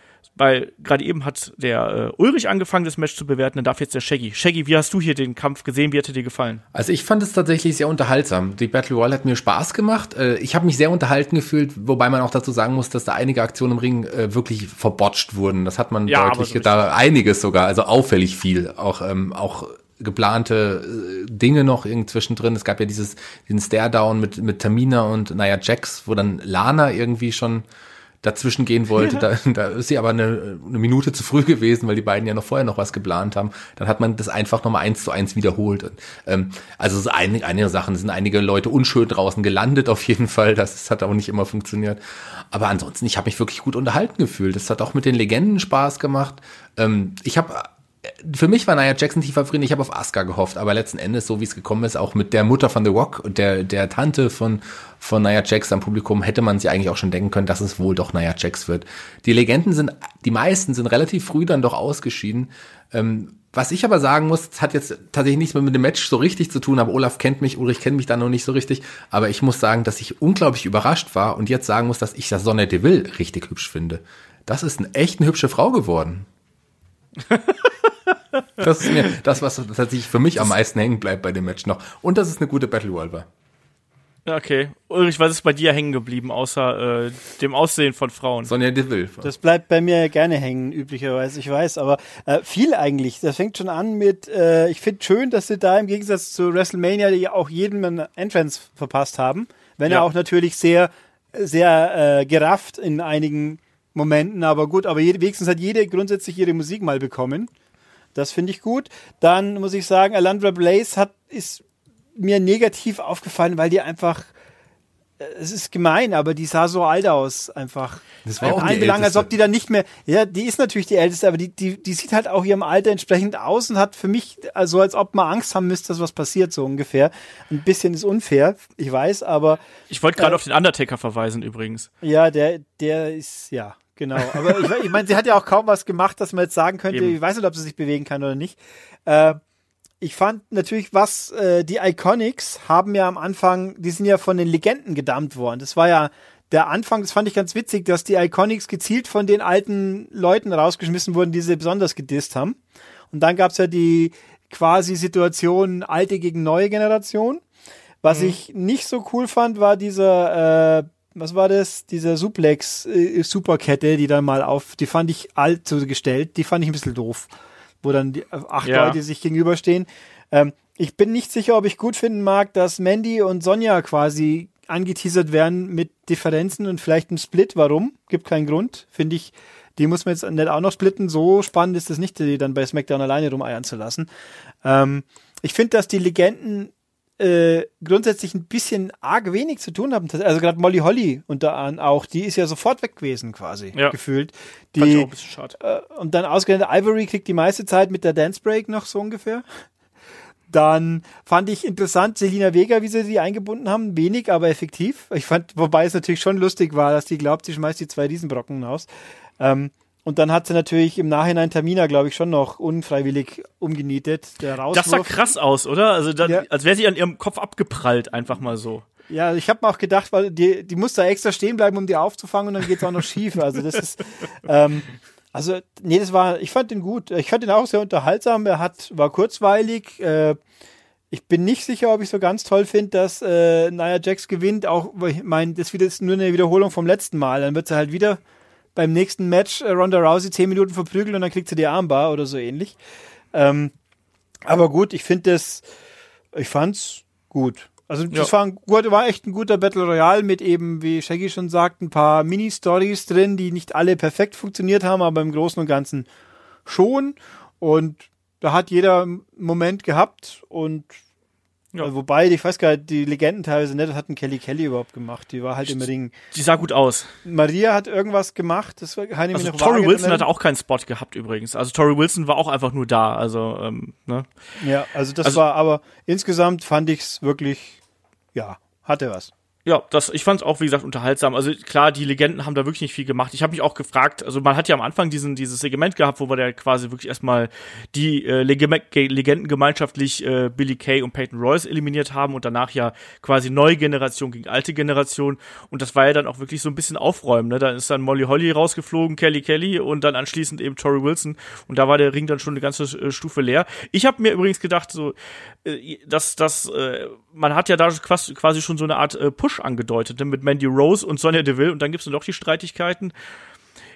weil gerade eben hat der äh, Ulrich angefangen, das Match zu bewerten, dann darf jetzt der Shaggy. Shaggy, wie hast du hier den Kampf gesehen? Wie hat er dir gefallen? Also ich fand es tatsächlich sehr unterhaltsam. Die Battle Royale hat mir Spaß gemacht. Äh, ich habe mich sehr unterhalten gefühlt, wobei man auch dazu sagen muss, dass da einige Aktionen im Ring äh, wirklich verbotscht wurden. Das hat man Ja, deutlich, so da einiges sogar, also auffällig viel. Auch, ähm, auch geplante äh, Dinge noch irgendwie zwischendrin. Es gab ja dieses, diesen Stare-Down mit, mit Tamina und Nia Jax, wo dann Lana irgendwie schon dazwischen gehen wollte. Da, da ist sie aber eine, eine Minute zu früh gewesen, weil die beiden ja noch vorher noch was geplant haben. Dann hat man das einfach nochmal eins zu eins wiederholt. Und, ähm, also es ist einige, einige Sachen, es sind einige Leute unschön draußen gelandet auf jeden Fall. Das, das hat auch nicht immer funktioniert. Aber ansonsten, ich habe mich wirklich gut unterhalten gefühlt. Es hat auch mit den Legenden Spaß gemacht. Ähm, ich habe für mich war Nia Jackson die Favorit. Ich habe auf Asuka gehofft, aber letzten Endes, so wie es gekommen ist, auch mit der Mutter von The Rock und der, der Tante von, von Nia Jax am Publikum, hätte man sich eigentlich auch schon denken können, dass es wohl doch Nia Jax wird. Die Legenden sind, die meisten sind relativ früh dann doch ausgeschieden. Ähm, was ich aber sagen muss, hat jetzt tatsächlich nichts mehr mit dem Match so richtig zu tun, aber Olaf kennt mich, Ulrich kennt mich da noch nicht so richtig. Aber ich muss sagen, dass ich unglaublich überrascht war und jetzt sagen muss, dass ich das Sonne Deville richtig hübsch finde. Das ist eine echt eine hübsche Frau geworden. Das ist mir das, was tatsächlich für mich am meisten hängen bleibt bei dem Match noch. Und das ist eine gute Battle Royale war. Okay. Ulrich, was ist bei dir hängen geblieben, außer äh, dem Aussehen von Frauen? Sonja Deville. Das bleibt bei mir gerne hängen, üblicherweise, ich weiß, aber äh, viel eigentlich. Das fängt schon an mit, äh, ich finde schön, dass sie da im Gegensatz zu WrestleMania die auch jedem einen Entrance verpasst haben, wenn Ja. er auch natürlich sehr, sehr äh, gerafft in einigen Momenten, aber gut, aber jede, wenigstens hat jede grundsätzlich ihre Musik mal bekommen. Das finde ich gut. Dann muss ich sagen, Alandra Blaze hat, ist mir negativ aufgefallen, weil die einfach es ist gemein, aber die sah so alt aus, einfach. Das war auch ein Belang, als ob die dann nicht mehr, ja, die ist natürlich die älteste, aber die, die, die sieht halt auch ihrem Alter entsprechend aus und hat für mich, also als ob man Angst haben müsste, dass was passiert, so ungefähr. Ein bisschen ist unfair, ich weiß, aber. Ich wollte gerade äh, auf den Undertaker verweisen, übrigens. Ja, der, der ist, ja, genau. Aber ich, ich meine, sie hat ja auch kaum was gemacht, dass man jetzt sagen könnte, Eben. ich weiß nicht, ob sie sich bewegen kann oder nicht. Äh, ich fand natürlich, was äh, die Iconics haben ja am Anfang, die sind ja von den Legenden gedammt worden. Das war ja der Anfang, das fand ich ganz witzig, dass die Iconics gezielt von den alten Leuten rausgeschmissen wurden, die sie besonders gedisst haben. Und dann gab's ja die quasi Situation alte gegen neue Generation. Was mhm. ich nicht so cool fand, war dieser, äh, was war das? Dieser Suplex äh, Superkette, die dann mal auf, die fand ich alt so gestellt, die fand ich ein bisschen doof wo dann die acht ja. Leute sich gegenüberstehen. Ähm, ich bin nicht sicher, ob ich gut finden mag, dass Mandy und Sonja quasi angeteasert werden mit Differenzen und vielleicht einem Split. Warum? Gibt keinen Grund. Finde ich, die muss man jetzt nicht auch noch splitten. So spannend ist es nicht, die dann bei SmackDown alleine rumeiern zu lassen. Ähm, ich finde, dass die Legenden äh, grundsätzlich ein bisschen arg wenig zu tun haben. Also gerade Molly Holly und da auch, die ist ja sofort weg gewesen quasi, ja. gefühlt. Die, Fand ich auch ein bisschen schade. Äh, und dann ausgerechnet Ivory kriegt die meiste Zeit mit der Dance Break noch so ungefähr. Dann fand ich interessant Selina Vega, wie sie die eingebunden haben. Wenig, aber effektiv. Ich fand, wobei es natürlich schon lustig war, dass die glaubt, sie schmeißt die zwei Riesenbrocken aus. Ähm, und dann hat sie natürlich im Nachhinein Tamina, glaube ich, schon noch unfreiwillig umgenietet. Der Rauswurf. Das sah krass aus, oder? Also dann, ja. als wäre sie an ihrem Kopf abgeprallt, einfach mal so. Ja, ich habe mir auch gedacht, weil die, die muss da extra stehen bleiben, um die aufzufangen und dann geht's auch noch schief. Also das ist, ähm, also nee, das war, ich fand den gut. Ich fand den auch sehr unterhaltsam. Er hat, war kurzweilig. Äh, ich bin nicht sicher, ob ich so ganz toll finde, dass äh, Nia Jax gewinnt. Auch, ich meine, das ist nur eine Wiederholung vom letzten Mal. Dann wird sie halt wieder beim nächsten Match äh, Ronda Rousey zehn Minuten verprügelt und dann kriegt sie die Armbar oder so ähnlich. Ähm, aber gut, ich finde das, ich fand's gut. Also das ja. war, ein, war echt ein guter Battle Royale mit eben, wie Shaggy schon sagt, ein paar Mini-Stories drin, die nicht alle perfekt funktioniert haben, aber im Großen und Ganzen schon. Und da hat jeder einen Moment gehabt und ja. Also wobei, ich weiß gar nicht, die Legenden teilweise nicht, das hatten Kelly Kelly überhaupt gemacht. Die war halt im Ring. Die sah gut aus. Maria hat irgendwas gemacht. Das war keine also, Tori Wilson hatte auch keinen Spot gehabt übrigens. Also Tori Wilson war auch einfach nur da. Also, ähm, ne? Ja, also das also, war, aber insgesamt fand ich's wirklich, ja, hatte was. Ja, das, ich fand es auch, wie gesagt, unterhaltsam. Also klar, die Legenden haben da wirklich nicht viel gemacht. Ich habe mich auch gefragt, also man hat ja am Anfang diesen, dieses Segment gehabt, wo wir da quasi wirklich erstmal die äh, Legenden gemeinschaftlich äh, Billy Kay und Peyton Royce eliminiert haben und danach ja quasi neue Generation gegen alte Generation. Und das war ja dann auch wirklich so ein bisschen aufräumen. Ne? Dann ist dann Molly Holly rausgeflogen, Kelly Kelly und dann anschließend eben Tori Wilson. Und da war der Ring dann schon eine ganze äh, Stufe leer. Ich habe mir übrigens gedacht, so, äh, dass, dass äh, man hat ja da quasi schon so eine Art äh, Push angedeutet, ne, mit Mandy Rose und Sonja Deville und dann gibt's dann doch die Streitigkeiten.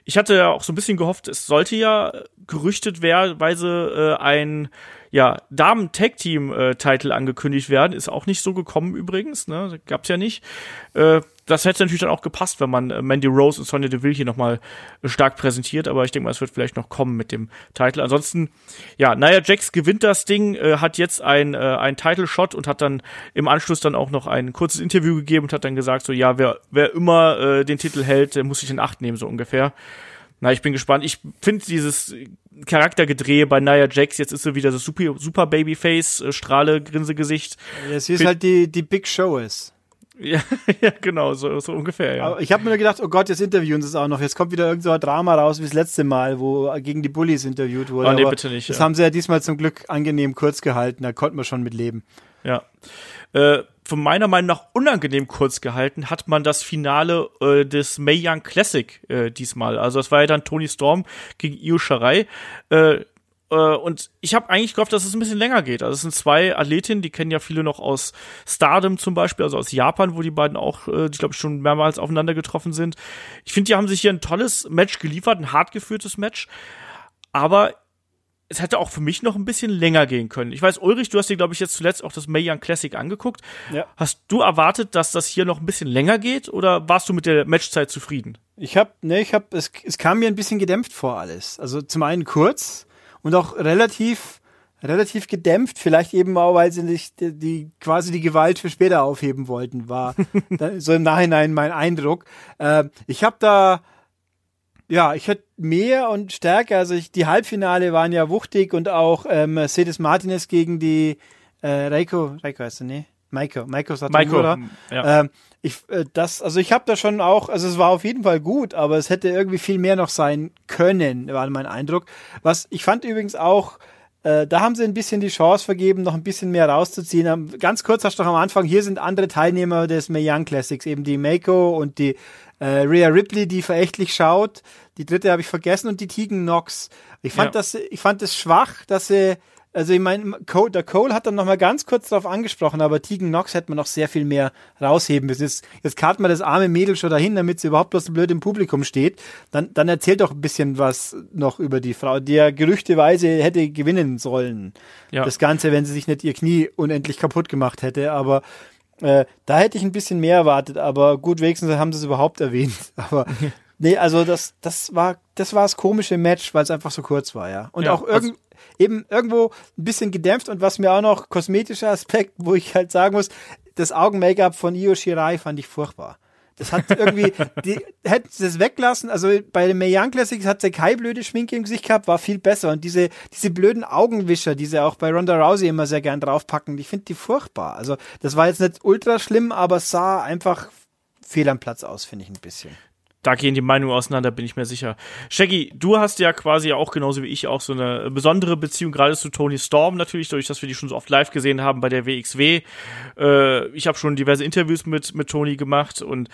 Ich hatte ja auch so ein bisschen gehofft, es sollte ja gerüchtetweise äh, ein ja, Damen-Tag-Team-Title äh, angekündigt werden. Ist auch nicht so gekommen übrigens, ne? Gab's ja nicht. Äh, das hätte natürlich dann auch gepasst, wenn man äh, Mandy Rose und Sonya Deville hier nochmal stark präsentiert, aber ich denke mal, es wird vielleicht noch kommen mit dem Titel. Ansonsten, ja, Nia Jax gewinnt das Ding, äh, hat jetzt ein, äh, ein Title-Shot und hat dann im Anschluss dann auch noch ein kurzes Interview gegeben und hat dann gesagt, so, ja, wer, wer immer äh, den Titel hält, der muss sich in Acht nehmen, so ungefähr. Na, ich bin gespannt. Ich finde dieses Charaktergedrehe bei Nia Jax, jetzt ist sie wieder das super, super Babyface, äh, Strahle, Grinsegesicht. Ja, sie ist halt die, die Big Show ist. Ja, ja, genau, so, so ungefähr, ja. Aber ich habe mir gedacht, oh Gott, jetzt interviewen sie es auch noch. Jetzt kommt wieder irgend so ein Drama raus wie das letzte Mal, wo gegen die Bullies interviewt wurde. Oh, nee, Aber bitte nicht. Das ja. haben sie ja diesmal zum Glück angenehm kurz gehalten, da konnten wir schon mit leben. Ja. Äh, von meiner Meinung nach unangenehm kurz gehalten hat man das Finale äh, des Mae Young Classic äh, diesmal. Also das war ja dann Tony Storm gegen Io Shirai. Äh, und ich habe eigentlich gehofft, dass es ein bisschen länger geht. Also es sind zwei Athletinnen, die kennen ja viele noch aus Stardom zum Beispiel, also aus Japan, wo die beiden auch, äh, ich glaube, schon mehrmals aufeinander getroffen sind. Ich finde, die haben sich hier ein tolles Match geliefert, ein hart geführtes Match. Aber es hätte auch für mich noch ein bisschen länger gehen können. Ich weiß, Ulrich, du hast dir, glaube ich, jetzt zuletzt auch das Mae Young Classic angeguckt. Ja. Hast du erwartet, dass das hier noch ein bisschen länger geht oder warst du mit der Matchzeit zufrieden? Ich habe, ne, ich habe, es, es kam mir ein bisschen gedämpft vor alles. Also zum einen kurz, und auch relativ relativ gedämpft, vielleicht eben auch, weil sie nicht die, die quasi die Gewalt für später aufheben wollten, war so im Nachhinein mein Eindruck. Äh, ich habe da ja, ich hätte mehr und stärker, also ich, die Halbfinale waren ja wuchtig und auch äh, Mercedes Martinez gegen die äh, Reiko, Reiko heißt er, ne? Maiko, Maiko Satomura. Maiko, ja. Ähm, ich, äh, das, also ich habe da schon auch, also es war auf jeden Fall gut, aber es hätte irgendwie viel mehr noch sein können, war mein Eindruck. Was ich fand übrigens auch, äh, da haben sie ein bisschen die Chance vergeben, noch ein bisschen mehr rauszuziehen. Ähm, ganz kurz hast du noch am Anfang, hier sind andere Teilnehmer des Mae Young Classics, eben die Mako und die äh, Rhea Ripley, die verächtlich schaut. Die dritte habe ich vergessen und die Tegan Knox. Ich fand ja. das, ich fand es schwach, dass sie also ich meine, der Cole hat dann nochmal ganz kurz darauf angesprochen, aber Tegan Knox hätte man noch sehr viel mehr rausheben müssen. Jetzt, jetzt karten wir das arme Mädel schon dahin, damit sie überhaupt bloß blöd im Publikum steht. Dann, dann erzählt doch ein bisschen was noch über die Frau, die ja gerüchteweise hätte gewinnen sollen. Ja. Das Ganze, wenn sie sich nicht ihr Knie unendlich kaputt gemacht hätte. Aber äh, da hätte ich ein bisschen mehr erwartet. Aber gut, wenigstens haben sie es überhaupt erwähnt. Aber Nee, also das, das war, das war das komische Match, weil es einfach so kurz war, ja. Und ja, auch irgend, eben irgendwo ein bisschen gedämpft und was mir auch noch kosmetischer Aspekt, wo ich halt sagen muss, das Augen-Make-up von Io Shirai fand ich furchtbar. Das hat irgendwie, die hätten sie das weglassen. Also bei den Young Classics hat sie keine blöde Schminke im Gesicht gehabt, war viel besser. Und diese, diese blöden Augenwischer, die sie auch bei Ronda Rousey immer sehr gern draufpacken, ich finde die furchtbar. Also das war jetzt nicht ultra schlimm, aber sah einfach fehl am Platz aus, finde ich ein bisschen da gehen die Meinungen auseinander, bin ich mir sicher. Shaggy, du hast ja quasi auch genauso wie ich auch so eine besondere Beziehung gerade zu Tony Storm natürlich, dadurch, dass wir die schon so oft live gesehen haben bei der WXW. Äh, ich habe schon diverse Interviews mit, mit Tony gemacht und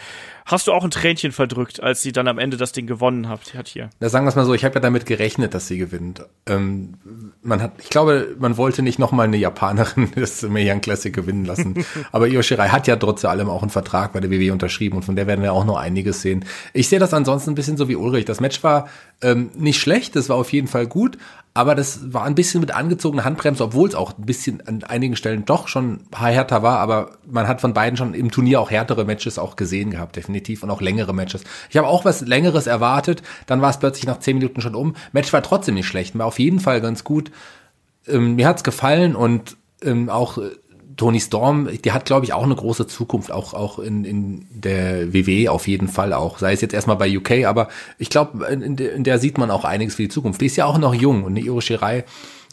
hast du auch ein Tränchen verdrückt, als sie dann am Ende das Ding gewonnen hat, hat hier? Na, sagen wir es mal so, ich habe ja damit gerechnet, dass sie gewinnt. Ähm, man hat, ich glaube, man wollte nicht nochmal eine Japanerin das Young Classic gewinnen lassen. Aber Io Shirai hat ja trotz allem auch einen Vertrag bei der WWE unterschrieben und von der werden wir auch noch einiges sehen. Ich sehe das ansonsten ein bisschen so wie Ulrich. Das Match war ähm, nicht schlecht, das war auf jeden Fall gut, aber das war ein bisschen mit angezogener Handbremse, obwohl es auch ein bisschen an einigen Stellen doch schon härter war, aber man hat von beiden schon im Turnier auch härtere Matches auch gesehen gehabt, definitiv, und auch längere Matches. Ich habe auch was Längeres erwartet, dann war es plötzlich nach zehn Minuten schon um. Match war trotzdem nicht schlecht, war auf jeden Fall ganz gut. Ähm, mir hat's gefallen und ähm, auch äh, Tony Storm, die hat, glaube ich, auch eine große Zukunft, auch, auch in, in der WWE auf jeden Fall auch. Sei es jetzt erstmal bei UK, aber ich glaube, in, in, der sieht man auch einiges für die Zukunft. Die ist ja auch noch jung und Io Shirai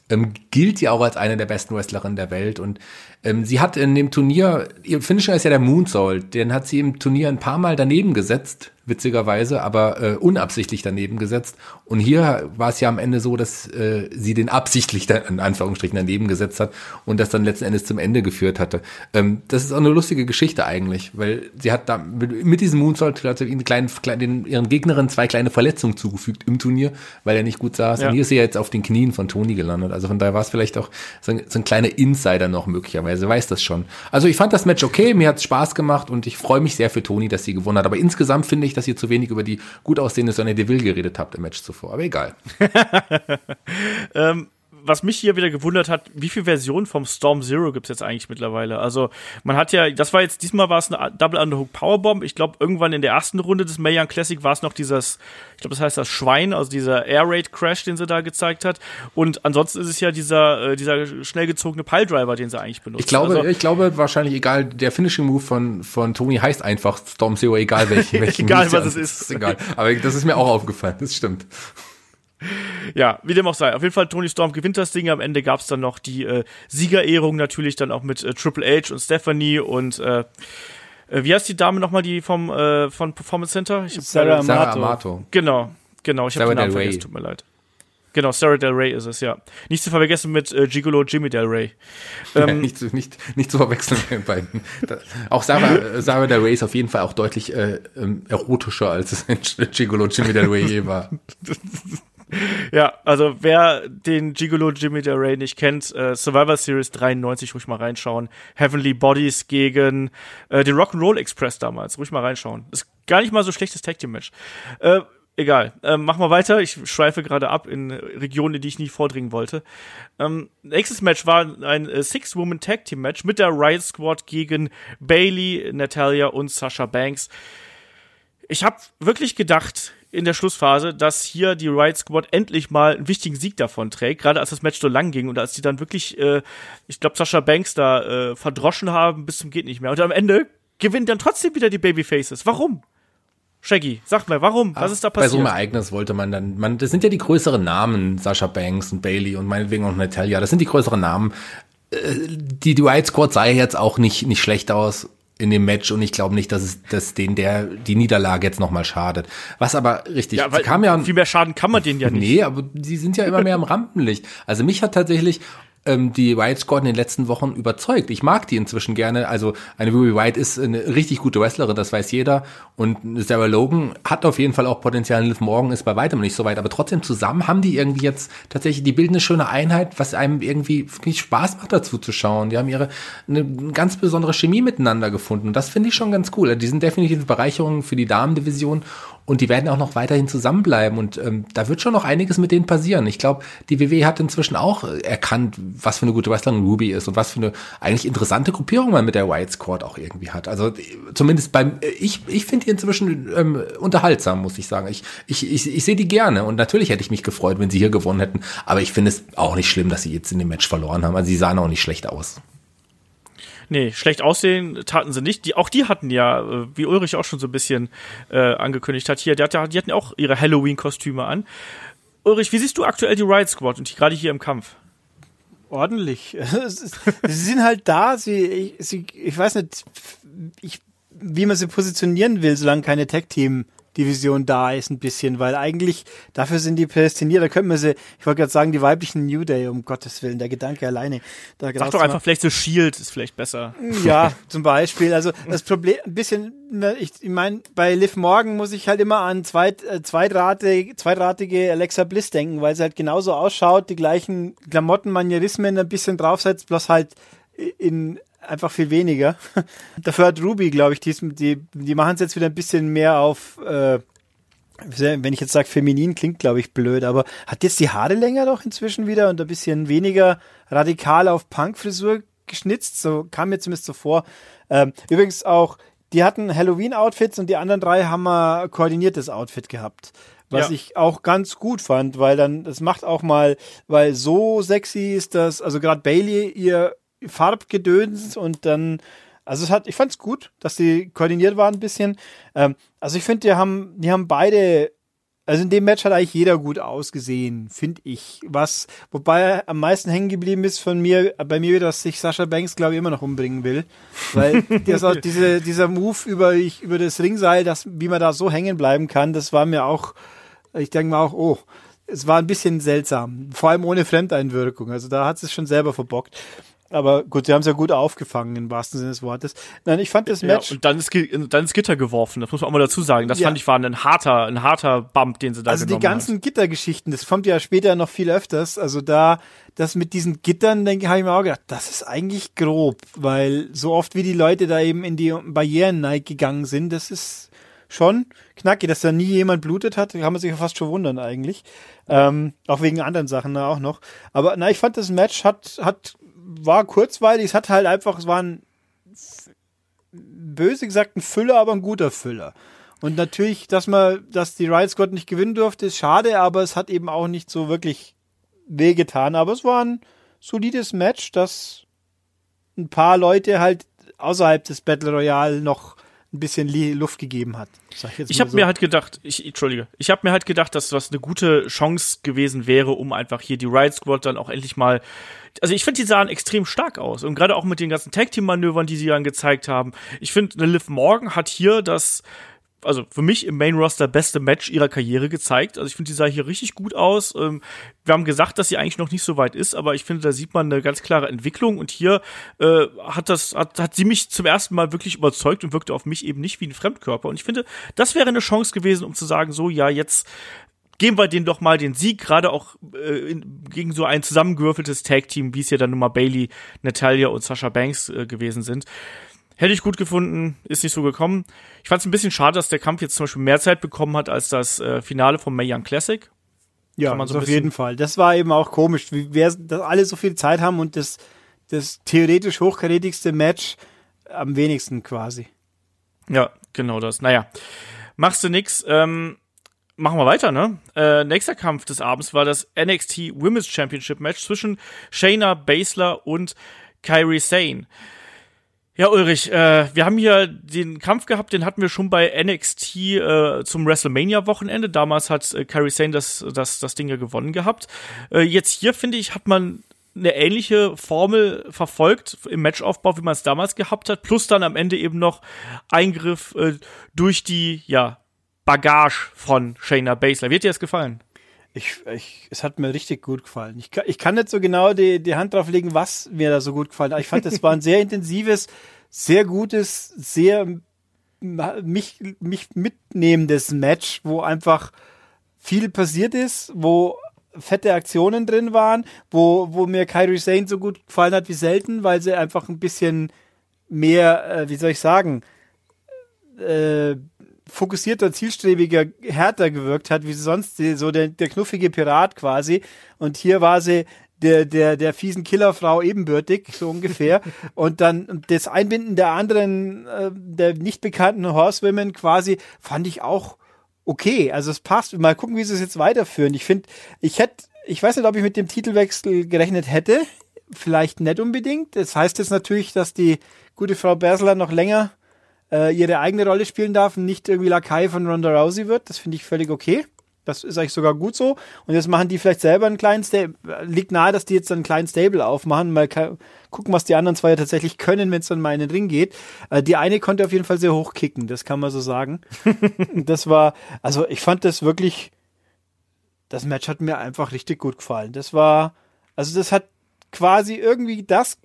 ähm, gilt ja auch als eine der besten Wrestlerinnen der Welt und ähm, sie hat in dem Turnier, ihr Finisher ist ja der Moonsault, den hat sie im Turnier ein paar Mal daneben gesetzt witzigerweise, aber äh, unabsichtlich daneben gesetzt. Und hier war es ja am Ende so, dass äh, sie den absichtlich dann, in Anführungsstrichen daneben gesetzt hat und das dann letzten Endes zum Ende geführt hatte. Ähm, das ist auch eine lustige Geschichte eigentlich, weil sie hat da mit, mit diesem Moonsault hat ihnen kleinen, kleinen, ihren Gegnerinnen zwei kleine Verletzungen zugefügt im Turnier, weil er nicht gut saß. Ja. Und hier ist sie ja jetzt auf den Knien von Toni gelandet. Also von daher war es vielleicht auch so ein, so ein kleiner Insider noch möglicherweise, weiß das schon. Also ich fand das Match okay, mir hat es Spaß gemacht und ich freue mich sehr für Toni, dass sie gewonnen hat. Aber insgesamt finde ich, dass ihr zu wenig über die gut aussehende Sonny Deville geredet habt im Match zuvor. Aber egal. ähm, was mich hier wieder gewundert hat, wie viele Versionen vom Storm Zero gibt es jetzt eigentlich mittlerweile? Also, man hat ja, das war jetzt, diesmal war es eine Double Underhook Powerbomb. Ich glaube, irgendwann in der ersten Runde des Mayan Classic war es noch dieses, ich glaube, das heißt das Schwein, also dieser Air Raid Crash, den sie da gezeigt hat. Und ansonsten ist es ja dieser, äh, dieser schnell gezogene Piledriver, den sie eigentlich benutzt. Ich glaube, also, ich glaube wahrscheinlich egal, der Finishing Move von, von Tony heißt einfach Storm Zero, egal welchen, welchen Egal, was es ist. ist. Egal. Aber das ist mir auch aufgefallen, das stimmt ja, wie dem auch sei. Auf jeden Fall, Tony Storm gewinnt das Ding. Am Ende gab es dann noch die äh, Siegerehrung natürlich dann auch mit äh, Triple H und Stephanie und äh, äh, wie heißt die Dame nochmal, die vom äh, von Performance Center? Ich Sarah, Sarah Amato. Amato. Genau, genau. Ich habe den Namen vergessen, tut mir leid. Genau, Sarah Del Rey ist es, ja. Nicht zu vergessen mit äh, Gigolo Jimmy Del Rey. Ähm, ja, nicht, zu, nicht, nicht zu verwechseln mit den beiden. Da, auch Sarah, Sarah Del Rey ist auf jeden Fall auch deutlich äh, ähm, erotischer, als es Gigolo Jimmy Del Rey je war. ja, also wer den Gigolo Jimmy Del nicht kennt, äh, Survivor Series 93, ruhig mal reinschauen. Heavenly Bodies gegen äh, den Rock'n'Roll Express damals, ruhig mal reinschauen. Ist gar nicht mal so schlechtes Tag Team Match. Äh, egal, ähm, machen wir weiter. Ich schweife gerade ab in Regionen, in die ich nie vordringen wollte. Ähm, nächstes Match war ein äh, Six-Woman Tag Team Match mit der Riot Squad gegen Bailey, Natalia und Sasha Banks. Ich habe wirklich gedacht, in der Schlussphase, dass hier die Riot Squad endlich mal einen wichtigen Sieg davon trägt, gerade als das Match so lang ging und als die dann wirklich, äh, ich glaube, Sascha Banks da äh, verdroschen haben bis zum geht nicht mehr. Und am Ende gewinnen dann trotzdem wieder die Babyfaces. Warum? Shaggy, sag mal, warum? Was ist da passiert? Bei so einem Ereignis wollte man dann, man, das sind ja die größeren Namen, Sascha Banks und Bailey und meinetwegen auch Natalia, das sind die größeren Namen. Äh, die, die Riot Squad sah jetzt auch nicht, nicht schlecht aus in dem Match und ich glaube nicht, dass es dass denen der die Niederlage jetzt nochmal schadet. Was aber richtig, ja, weil kam ja viel mehr Schaden kann man denen ja nicht. Nee, aber die sind ja immer mehr im Rampenlicht. Also mich hat tatsächlich ähm, die White Squad in den letzten Wochen überzeugt. Ich mag die inzwischen gerne. Also eine Ruby White ist eine richtig gute Wrestlerin, das weiß jeder. Und Sarah Logan hat auf jeden Fall auch Potenzial. Liv Morgan ist bei weitem nicht so weit. Aber trotzdem zusammen haben die irgendwie jetzt tatsächlich, die bilden eine schöne Einheit, was einem irgendwie Spaß macht dazu zu schauen. Die haben ihre eine ganz besondere Chemie miteinander gefunden. Und das finde ich schon ganz cool. Die sind definitiv Bereicherungen für die Damendivision und die werden auch noch weiterhin zusammenbleiben und ähm, da wird schon noch einiges mit denen passieren. Ich glaube, die WWE hat inzwischen auch erkannt, was für eine gute Wrestlerin Ruby ist und was für eine eigentlich interessante Gruppierung man mit der White Squad auch irgendwie hat. Also zumindest beim ich ich finde die inzwischen ähm, unterhaltsam, muss ich sagen. Ich ich ich, ich sehe die gerne und natürlich hätte ich mich gefreut, wenn sie hier gewonnen hätten, aber ich finde es auch nicht schlimm, dass sie jetzt in dem Match verloren haben. Also sie sahen auch nicht schlecht aus. Nee, schlecht aussehen taten sie nicht. Die, auch die hatten ja, äh, wie Ulrich auch schon so ein bisschen äh, angekündigt hat, hier, die, hatte, die hatten auch ihre Halloween-Kostüme an. Ulrich, wie siehst du aktuell die Riot Squad und gerade hier im Kampf? Ordentlich. sie sind halt da, sie, ich, sie, ich weiß nicht, ich, wie man sie positionieren will, solange keine Tag-Team Division da ist ein bisschen, weil eigentlich dafür sind die prädestiniert. Da könnten wir sie, ich wollte gerade sagen, die weiblichen New Day, um Gottes Willen, der Gedanke alleine. Da Sag doch einfach vielleicht so Shield ist vielleicht besser. Ja, zum Beispiel. Also das Problem, ein bisschen, ne, ich, ich meine, bei Liv Morgan muss ich halt immer an zweit, äh, zweitratige, zweitratige Alexa Bliss denken, weil sie halt genauso ausschaut, die gleichen Klamotten, Manierismen ein bisschen draufsetzt, bloß halt in einfach viel weniger. Dafür hat Ruby, glaube ich, die, die, die machen es jetzt wieder ein bisschen mehr auf, äh, wenn ich jetzt sage feminin, klingt, glaube ich, blöd, aber hat jetzt die Haare länger doch inzwischen wieder und ein bisschen weniger radikal auf Punk-Frisur geschnitzt, so kam mir zumindest so vor. Ähm, übrigens auch, die hatten Halloween-Outfits und die anderen drei haben ein koordiniertes Outfit gehabt. Was ja. ich auch ganz gut fand, weil dann, das macht auch mal, weil so sexy ist das, also gerade Bailey, ihr Farbgedöns und dann, also es hat, ich fand's gut, dass die koordiniert waren ein bisschen. Ähm, also ich finde, die haben, die haben beide, also in dem Match hat eigentlich jeder gut ausgesehen, finde ich. Was, wobei am meisten hängen geblieben ist von mir, bei mir, dass sich Sascha Banks, glaube ich, immer noch umbringen will. Weil das auch diese, dieser Move über, ich, über das Ringseil, das, wie man da so hängen bleiben kann, das war mir auch, ich denke mir auch, oh, es war ein bisschen seltsam. Vor allem ohne Fremdeinwirkung. Also da hat es schon selber verbockt. Aber gut, sie haben es ja gut aufgefangen, im wahrsten Sinne des Wortes. Nein, ich fand das Match. Ja, und dann ist, dann ist Gitter geworfen, das muss man auch mal dazu sagen. Das ja. fand ich war ein harter, ein harter Bump, den sie da also genommen Also die ganzen hat. Gittergeschichten, das kommt ja später noch viel öfters. Also da, das mit diesen Gittern, denke habe ich mir auch gedacht, das ist eigentlich grob, weil so oft wie die Leute da eben in die Barrieren gegangen sind, das ist schon knackig, dass da nie jemand blutet hat, kann man sich ja fast schon wundern eigentlich. Ähm, auch wegen anderen Sachen da auch noch. Aber na, ich fand das Match hat, hat war kurzweilig, es hat halt einfach, es war ein böse gesagt ein Füller, aber ein guter Füller. Und natürlich, dass man, dass die Riot Squad nicht gewinnen durfte, ist schade, aber es hat eben auch nicht so wirklich wehgetan. Aber es war ein solides Match, das ein paar Leute halt außerhalb des Battle Royale noch ein bisschen Luft gegeben hat. ich ich habe so. mir halt gedacht, ich entschuldige, ich habe mir halt gedacht, dass das eine gute Chance gewesen wäre, um einfach hier die Riot Squad dann auch endlich mal also ich finde, die sahen extrem stark aus. Und gerade auch mit den ganzen Tag-Team-Manövern, die sie dann gezeigt haben. Ich finde, eine Liv Morgan hat hier das, also für mich im Main-Roster beste Match ihrer Karriere gezeigt. Also ich finde, die sah hier richtig gut aus. Ähm, wir haben gesagt, dass sie eigentlich noch nicht so weit ist, aber ich finde, da sieht man eine ganz klare Entwicklung. Und hier äh, hat das, hat, hat sie mich zum ersten Mal wirklich überzeugt und wirkte auf mich eben nicht wie ein Fremdkörper. Und ich finde, das wäre eine Chance gewesen, um zu sagen, so, ja, jetzt geben wir denen doch mal den Sieg, gerade auch äh, gegen so ein zusammengewürfeltes Tag-Team, wie es ja dann nun mal Bailey, Natalia und Sasha Banks äh, gewesen sind. Hätte ich gut gefunden, ist nicht so gekommen. Ich fand es ein bisschen schade, dass der Kampf jetzt zum Beispiel mehr Zeit bekommen hat als das äh, Finale vom Mae Young Classic. Ja, so auf jeden Fall. Das war eben auch komisch, wie wer, dass alle so viel Zeit haben und das, das theoretisch hochkarätigste Match am wenigsten quasi. Ja, genau das. Naja, machst du nix. Ähm, machen wir weiter, ne? Äh, nächster Kampf des Abends war das NXT Women's Championship Match zwischen Shayna Baszler und Kyrie Sane. Ja, Ulrich, äh, wir haben hier den Kampf gehabt, den hatten wir schon bei NXT äh, zum WrestleMania-Wochenende. Damals hat äh, Kyrie Sane das, das, das Ding ja gewonnen gehabt. Äh, jetzt hier, finde ich, hat man eine ähnliche Formel verfolgt im Matchaufbau, wie man es damals gehabt hat, plus dann am Ende eben noch Eingriff äh, durch die ja, Bagage von Shayna Baszler. Wird dir das gefallen? Ich, ich, es hat mir richtig gut gefallen. Ich, kann, ich kann nicht so genau die, die Hand drauf legen, was mir da so gut gefallen hat. Ich fand, es war ein sehr intensives, sehr gutes, sehr mich, mich mitnehmendes Match, wo einfach viel passiert ist, wo fette Aktionen drin waren, wo, wo mir Kyrie Sane so gut gefallen hat wie selten, weil sie einfach ein bisschen mehr, äh, wie soll ich sagen, äh, fokussierter, zielstrebiger, härter gewirkt hat, wie sie sonst so der, der knuffige Pirat quasi. Und hier war sie der, der, der fiesen Killerfrau ebenbürtig, so ungefähr. und dann das Einbinden der anderen, äh, der nicht bekannten Horsewomen quasi, fand ich auch okay. Also es passt. Mal gucken, wie sie es jetzt weiterführen. Ich finde, ich hätte, ich weiß nicht, ob ich mit dem Titelwechsel gerechnet hätte. Vielleicht nicht unbedingt. Das heißt jetzt natürlich, dass die gute Frau Bersler noch länger äh, ihre eigene Rolle spielen darf und nicht irgendwie Lakai von Ronda Rousey wird. Das finde ich völlig okay. Das ist eigentlich sogar gut so. Und jetzt machen die vielleicht selber einen kleinen Stable. Liegt nahe, dass die jetzt einen kleinen Stable aufmachen, mal gucken, was die anderen zwei ja tatsächlich können, wenn es dann mal in den Ring geht. Äh, die eine konnte auf jeden Fall sehr hoch kicken, das kann man so sagen. das war, also ich fand das wirklich, das Match hat mir einfach richtig gut gefallen. Das war, also das hat quasi irgendwie das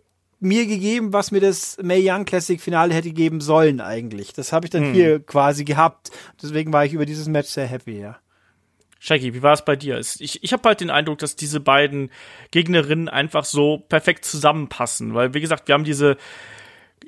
mir gegeben, was mir das May Young Classic Finale hätte geben sollen eigentlich. Das habe ich dann hm. hier quasi gehabt. Deswegen war ich über dieses Match sehr happy, ja. Shaggy, wie war es bei dir? Ich, ich habe halt den Eindruck, dass diese beiden Gegnerinnen einfach so perfekt zusammenpassen, weil wie gesagt, wir haben diese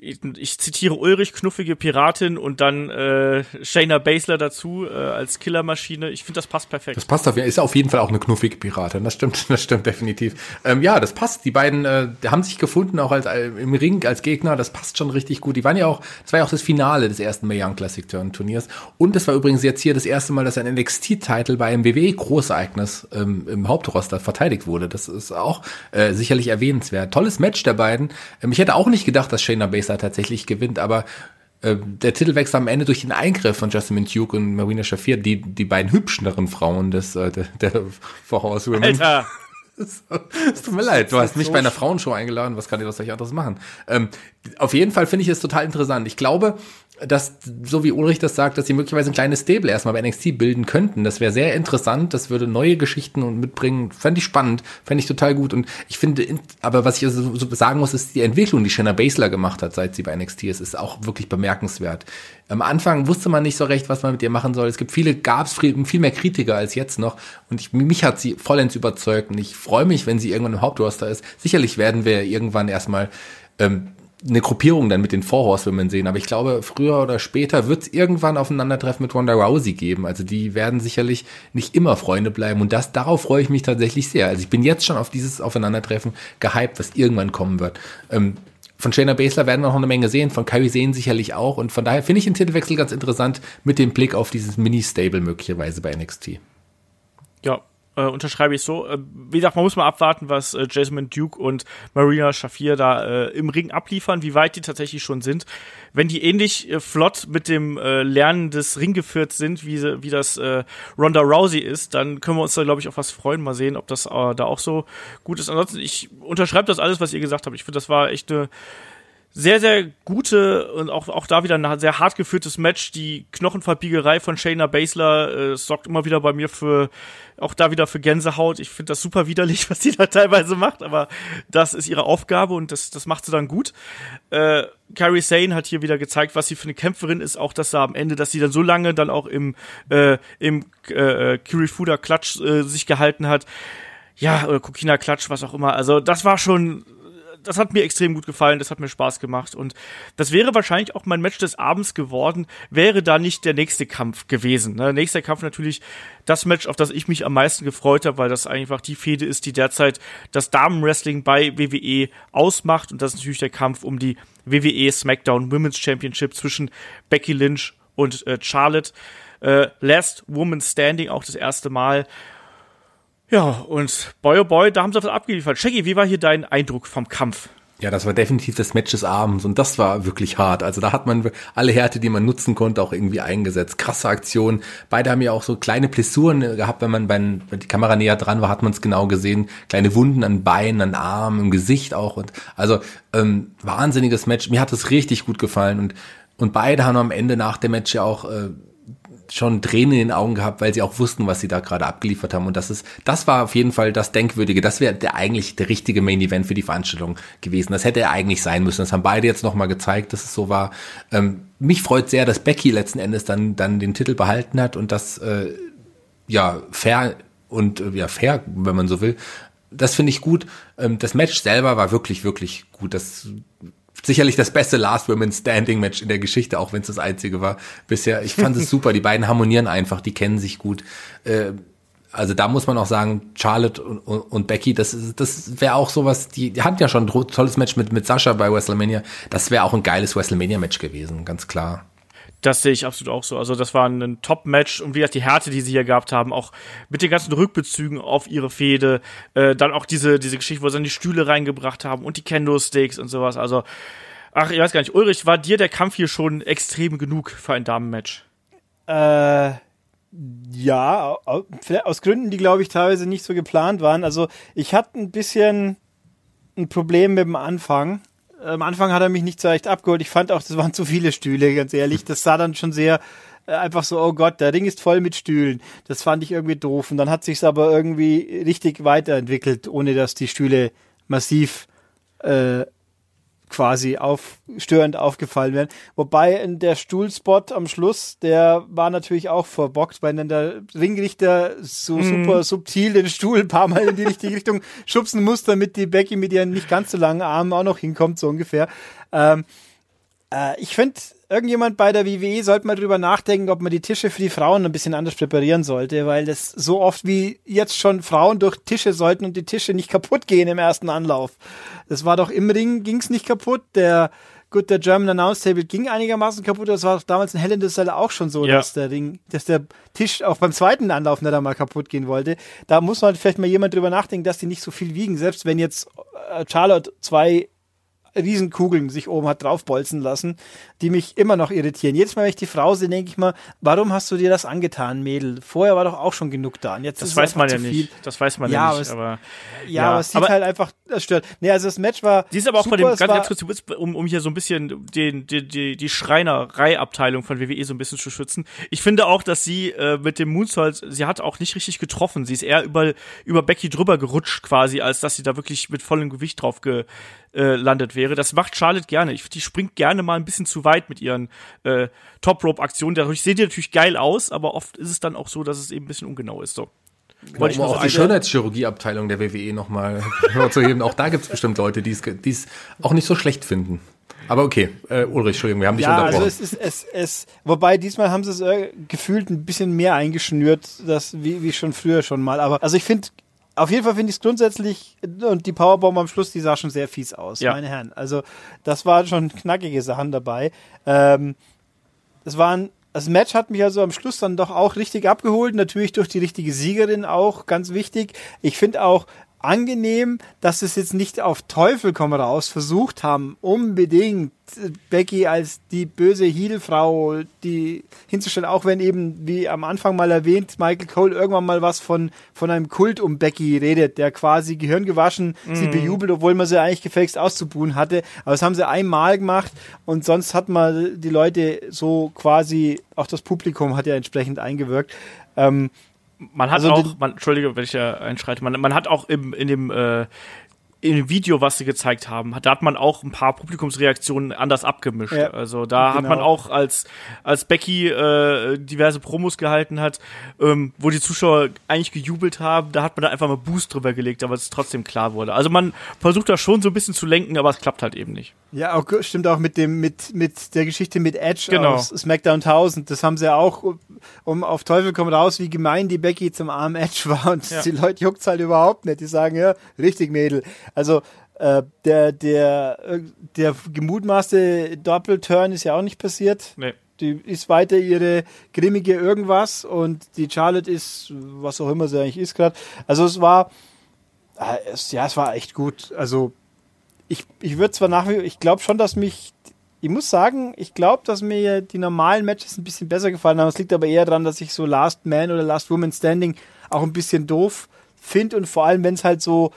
ich zitiere Ulrich, knuffige Piratin und dann äh, Shayna Baszler dazu äh, als Killermaschine. Ich finde, das passt perfekt. Das passt auf, ist auf jeden Fall auch eine knuffige Piratin. Das stimmt, das stimmt definitiv. Ähm, ja, das passt. Die beiden äh, haben sich gefunden, auch als äh, im Ring als Gegner. Das passt schon richtig gut. Die waren ja auch, das war ja auch das Finale des ersten Mae Young Classic Turn Turniers. Und das war übrigens jetzt hier das erste Mal, dass ein NXT-Titel bei einem WWE Großereignis ähm, im Hauptroster verteidigt wurde. Das ist auch äh, sicherlich erwähnenswert. Tolles Match der beiden. Ähm, ich hätte auch nicht gedacht, dass Shayna Baszler da tatsächlich gewinnt, aber äh, der Titelwechsel am Ende durch den Eingriff von Justin Duke und Marina Shafir, die, die beiden hübscheren Frauen des, äh, der, der Four Horsewomen. Alter! Es tut mir leid, du hast mich bei einer Frauenshow eingeladen, was kann ich was soll ich anderes machen? Ähm, auf jeden Fall finde ich es total interessant. Ich glaube, dass, so wie Ulrich das sagt, dass sie möglicherweise ein kleines Stable erstmal bei NXT bilden könnten. Das wäre sehr interessant, das würde neue Geschichten und mitbringen. Fände ich spannend, fände ich total gut. Und ich finde, aber was ich also so sagen muss, ist die Entwicklung, die Shanna Baszler gemacht hat, seit sie bei NXT ist, ist auch wirklich bemerkenswert. Am Anfang wusste man nicht so recht, was man mit ihr machen soll. Es gibt viele, gab es viel, viel mehr Kritiker als jetzt noch. Und ich, mich hat sie vollends überzeugt. Und ich freue mich, wenn sie irgendwann im Hauptroster ist. Sicherlich werden wir irgendwann erstmal ähm, eine Gruppierung dann mit den Four Horsewomen sehen. Aber ich glaube, früher oder später wird es irgendwann Aufeinandertreffen mit Ronda Rousey geben. Also die werden sicherlich nicht immer Freunde bleiben. Und das, darauf freue ich mich tatsächlich sehr. Also ich bin jetzt schon auf dieses Aufeinandertreffen gehypt, was irgendwann kommen wird. Ähm, von Shayna Baszler werden wir noch eine Menge sehen, von Kyrie sehen sicherlich auch. Und von daher finde ich den Titelwechsel ganz interessant mit dem Blick auf dieses Mini-Stable möglicherweise bei NXT. Ja, äh, unterschreibe ich so. Äh, wie gesagt, man muss mal abwarten, was äh, Jasmine Duke und Marina Shafir da äh, im Ring abliefern, wie weit die tatsächlich schon sind. Wenn die ähnlich äh, flott mit dem äh, Lernen des Ringgeführt sind, wie, wie das Ronda Rousey ist, dann können wir uns da, glaube ich, auf was freuen. Mal sehen, ob das da auch so gut ist. Ansonsten, ich unterschreibe das alles, was ihr gesagt habt. Ich finde, das war echt eine sehr, sehr gute und auch, auch da wieder ein sehr hart geführtes Match. Die Knochenverbiegerei von Shayna Baszler äh, sorgt immer wieder bei mir für, auch da wieder für Gänsehaut. Ich finde das super widerlich, was sie da teilweise macht, aber das ist ihre Aufgabe und das, das macht sie dann gut. Äh, Carrie Sane hat hier wieder gezeigt, was sie für eine Kämpferin ist, auch dass sie am Ende, dass sie dann so lange dann auch im, äh, im äh, Kirifuda Klatsch äh, sich gehalten hat. Ja, oder Kokina Klatsch, was auch immer. Also das war schon das hat mir extrem gut gefallen, das hat mir Spaß gemacht und das wäre wahrscheinlich auch mein Match des Abends geworden, wäre da nicht der nächste Kampf gewesen. Ne? Nächster Kampf natürlich das Match, auf das ich mich am meisten gefreut habe, weil das einfach die Fehde ist, die derzeit das Damenwrestling bei WWE ausmacht und das ist natürlich der Kampf um die WWE SmackDown Women's Championship zwischen Becky Lynch und äh, Charlotte. Äh, Last Woman Standing auch das erste Mal. Ja, und boy oh boy, da haben sie was abgeliefert. Shaggy, wie war hier dein Eindruck vom Kampf? Ja, das war definitiv das Match des Abends und das war wirklich hart. Also da hat man alle Härte, die man nutzen konnte, auch irgendwie eingesetzt. Krasse Aktion. Beide haben ja auch so kleine Blessuren gehabt, wenn man, wenn die Kamera näher dran war, hat man es genau gesehen. Kleine Wunden an Beinen, an Armen, im Gesicht auch. Und also ähm, wahnsinniges Match. Mir hat es richtig gut gefallen und und beide haben am Ende nach dem Match ja auch äh, schon Tränen in den Augen gehabt, weil sie auch wussten, was sie da gerade abgeliefert haben. Und das ist, das war auf jeden Fall das Denkwürdige. Das wäre der eigentlich der richtige Main Event für die Veranstaltung gewesen. Das hätte er eigentlich sein müssen. Das haben beide jetzt nochmal gezeigt, dass es so war. Ähm, mich freut sehr, dass Becky letzten Endes dann, dann den Titel behalten hat und das, äh, ja, fair und, äh, ja, fair, wenn man so will. Das finde ich gut. Ähm, das Match selber war wirklich, wirklich gut. Das sicherlich das beste Last Women Standing Match in der Geschichte, auch wenn es das einzige war bisher. Ich fand es super. Die beiden harmonieren einfach, die kennen sich gut. Äh, also da muss man auch sagen, Charlotte und, und, und Becky, das, das wäre auch sowas, die, die hatten ja schon ein tolles Match mit, mit Sascha bei WrestleMania. Das wäre auch ein geiles WrestleMania-Match gewesen, ganz klar. Das sehe ich absolut auch so. Also das war ein Top-Match und wie gesagt, die Härte, die sie hier gehabt haben, auch mit den ganzen Rückbezügen auf ihre Fehde, äh, dann auch diese, diese Geschichte, wo sie dann die Stühle reingebracht haben und die Kendo-Sticks und sowas. Also, ach, ich weiß gar nicht, Ulrich, war dir der Kampf hier schon extrem genug für ein Damenmatch? Äh, ja, aus Gründen, die glaube ich teilweise nicht so geplant waren. Also ich hatte ein bisschen ein Problem mit dem Anfang am Anfang hat er mich nicht so recht abgeholt. Ich fand auch, das waren zu viele Stühle, ganz ehrlich. Das sah dann schon sehr äh, einfach so, oh Gott, der Ring ist voll mit Stühlen. Das fand ich irgendwie doof. Und dann hat sich's aber irgendwie richtig weiterentwickelt, ohne dass die Stühle massiv äh, quasi auf, störend aufgefallen werden. Wobei der Stuhlspot am Schluss, der war natürlich auch verbockt, weil dann der Ringrichter so mhm. super subtil den Stuhl ein paar Mal in die richtige Richtung schubsen muss, damit die Becky mit ihren nicht ganz so langen Armen auch noch hinkommt, so ungefähr. Ähm, äh, ich finde, irgendjemand bei der WWE sollte mal drüber nachdenken, ob man die Tische für die Frauen ein bisschen anders präparieren sollte, weil das so oft wie jetzt schon Frauen durch Tische sollten und die Tische nicht kaputt gehen im ersten Anlauf. Das war doch im Ring, ging's nicht kaputt. Der gut, der German Announce Table ging einigermaßen kaputt. Das war damals in Hell in the Cell auch schon so, ja. dass der Ring, dass der Tisch auch beim zweiten Anlauf nicht einmal kaputt gehen wollte. Da muss man vielleicht mal jemand drüber nachdenken, dass die nicht so viel wiegen. Selbst wenn jetzt äh, Charlotte zwei Riesenkugeln sich oben hat draufbolzen lassen, die mich immer noch irritieren. Jedes Mal, wenn ich die Frau sehe, denke ich mal, warum hast du dir das angetan, Mädel? Vorher war doch auch schon genug da. Und jetzt das weiß man ja nicht. Das weiß man ja, ja nicht. Aber, ja, ja, aber es sieht aber, halt einfach, das stört. Nee, also das Match war. Die ist aber auch super, bei dem, ganz, ganz kurz, um, um hier so ein bisschen den, die, die, die Schreinerei-Abteilung von WWE so ein bisschen zu schützen. Ich finde auch, dass sie äh, mit dem Moonsault, sie hat auch nicht richtig getroffen. Sie ist eher über, über Becky drüber gerutscht quasi, als dass sie da wirklich mit vollem Gewicht drauf ge, äh, landet wäre. Das macht Charlotte gerne. Ich, die springt gerne mal ein bisschen zu weit mit ihren äh, Top-Rope-Aktionen. Dadurch sieht die natürlich geil aus, aber oft ist es dann auch so, dass es eben ein bisschen ungenau ist. So. Wollte um auch die Schönheitschirurgieabteilung der WWE nochmal zu heben. Auch da gibt es bestimmt Leute, die es auch nicht so schlecht finden. Aber okay, äh, Ulrich, Entschuldigung, wir haben dich ja, unterbrochen. Also es ist, es, es, wobei diesmal haben sie es äh, gefühlt ein bisschen mehr eingeschnürt, das, wie, wie schon früher schon mal. Aber also ich finde auf jeden Fall finde ich es grundsätzlich, und die Powerbomb am Schluss, die sah schon sehr fies aus, ja. meine Herren. Also, das waren schon knackige Sachen dabei. Ähm, das waren, das Match hat mich also am Schluss dann doch auch richtig abgeholt, natürlich durch die richtige Siegerin auch, ganz wichtig. Ich finde auch, angenehm, dass es jetzt nicht auf Teufel komm raus versucht haben, unbedingt Becky als die böse Heelfrau die hinzustellen, auch wenn eben, wie am Anfang mal erwähnt, Michael Cole irgendwann mal was von, von einem Kult um Becky redet, der quasi gehirngewaschen mhm. sie bejubelt, obwohl man sie eigentlich gefälligst auszubuhen hatte. Aber das haben sie einmal gemacht und sonst hat man die Leute so quasi, auch das Publikum hat ja entsprechend eingewirkt. Ähm, man hat also auch, man, Entschuldige, wenn ich ja einschreite, man, man hat auch im, in dem äh, in dem Video, was sie gezeigt haben, da hat man auch ein paar Publikumsreaktionen anders abgemischt. Ja, also da genau. hat man auch, als, als Becky äh, diverse Promos gehalten hat, ähm, wo die Zuschauer eigentlich gejubelt haben, da hat man da einfach mal Boost drüber gelegt, aber es trotzdem klar wurde. Also man versucht da schon so ein bisschen zu lenken, aber es klappt halt eben nicht. Ja, auch, stimmt auch mit dem, mit, mit der Geschichte mit Edge genau. aus SmackDown 1000. Das haben sie ja auch, um auf Teufel komm raus, wie gemein die Becky zum armen Edge war und ja. die Leute juckt's halt überhaupt nicht. Die sagen, ja, richtig Mädel. Also äh, der, der, der gemutmaßte Doppelturn ist ja auch nicht passiert. Nee. Die ist weiter ihre grimmige irgendwas und die Charlotte ist, was auch immer sie eigentlich ist gerade. Also es war, äh, es, ja, es war echt gut. Also ich, ich würde zwar nach wie ich glaube schon, dass mich, ich muss sagen, ich glaube, dass mir die normalen Matches ein bisschen besser gefallen haben. Es liegt aber eher daran, dass ich so Last Man oder Last Woman Standing auch ein bisschen doof finde und vor allem, wenn es halt so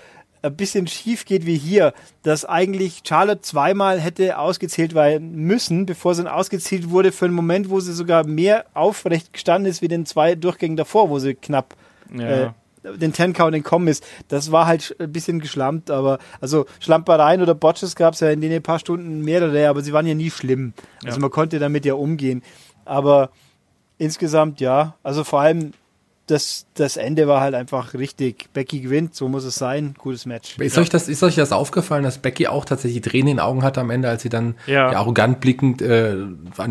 ein bisschen schief geht wie hier, dass eigentlich Charlotte zweimal hätte ausgezählt werden müssen, bevor sie dann ausgezählt wurde für einen Moment, wo sie sogar mehr aufrecht gestanden ist wie den zwei Durchgängen davor, wo sie knapp ja. äh, den Ten Count entkommen ist. Das war halt ein bisschen geschlampt, aber also Schlampereien oder Botches gab es ja in den paar Stunden mehrere, aber sie waren ja nie schlimm. Also ja. man konnte damit ja umgehen. Aber insgesamt ja, also vor allem das, das Ende war halt einfach richtig. Becky gewinnt, so muss es sein. Gutes Match. Ist, ja. euch, das, ist euch das aufgefallen, dass Becky auch tatsächlich Tränen in den Augen hatte am Ende, als sie dann ja. Ja, arrogant blickend äh,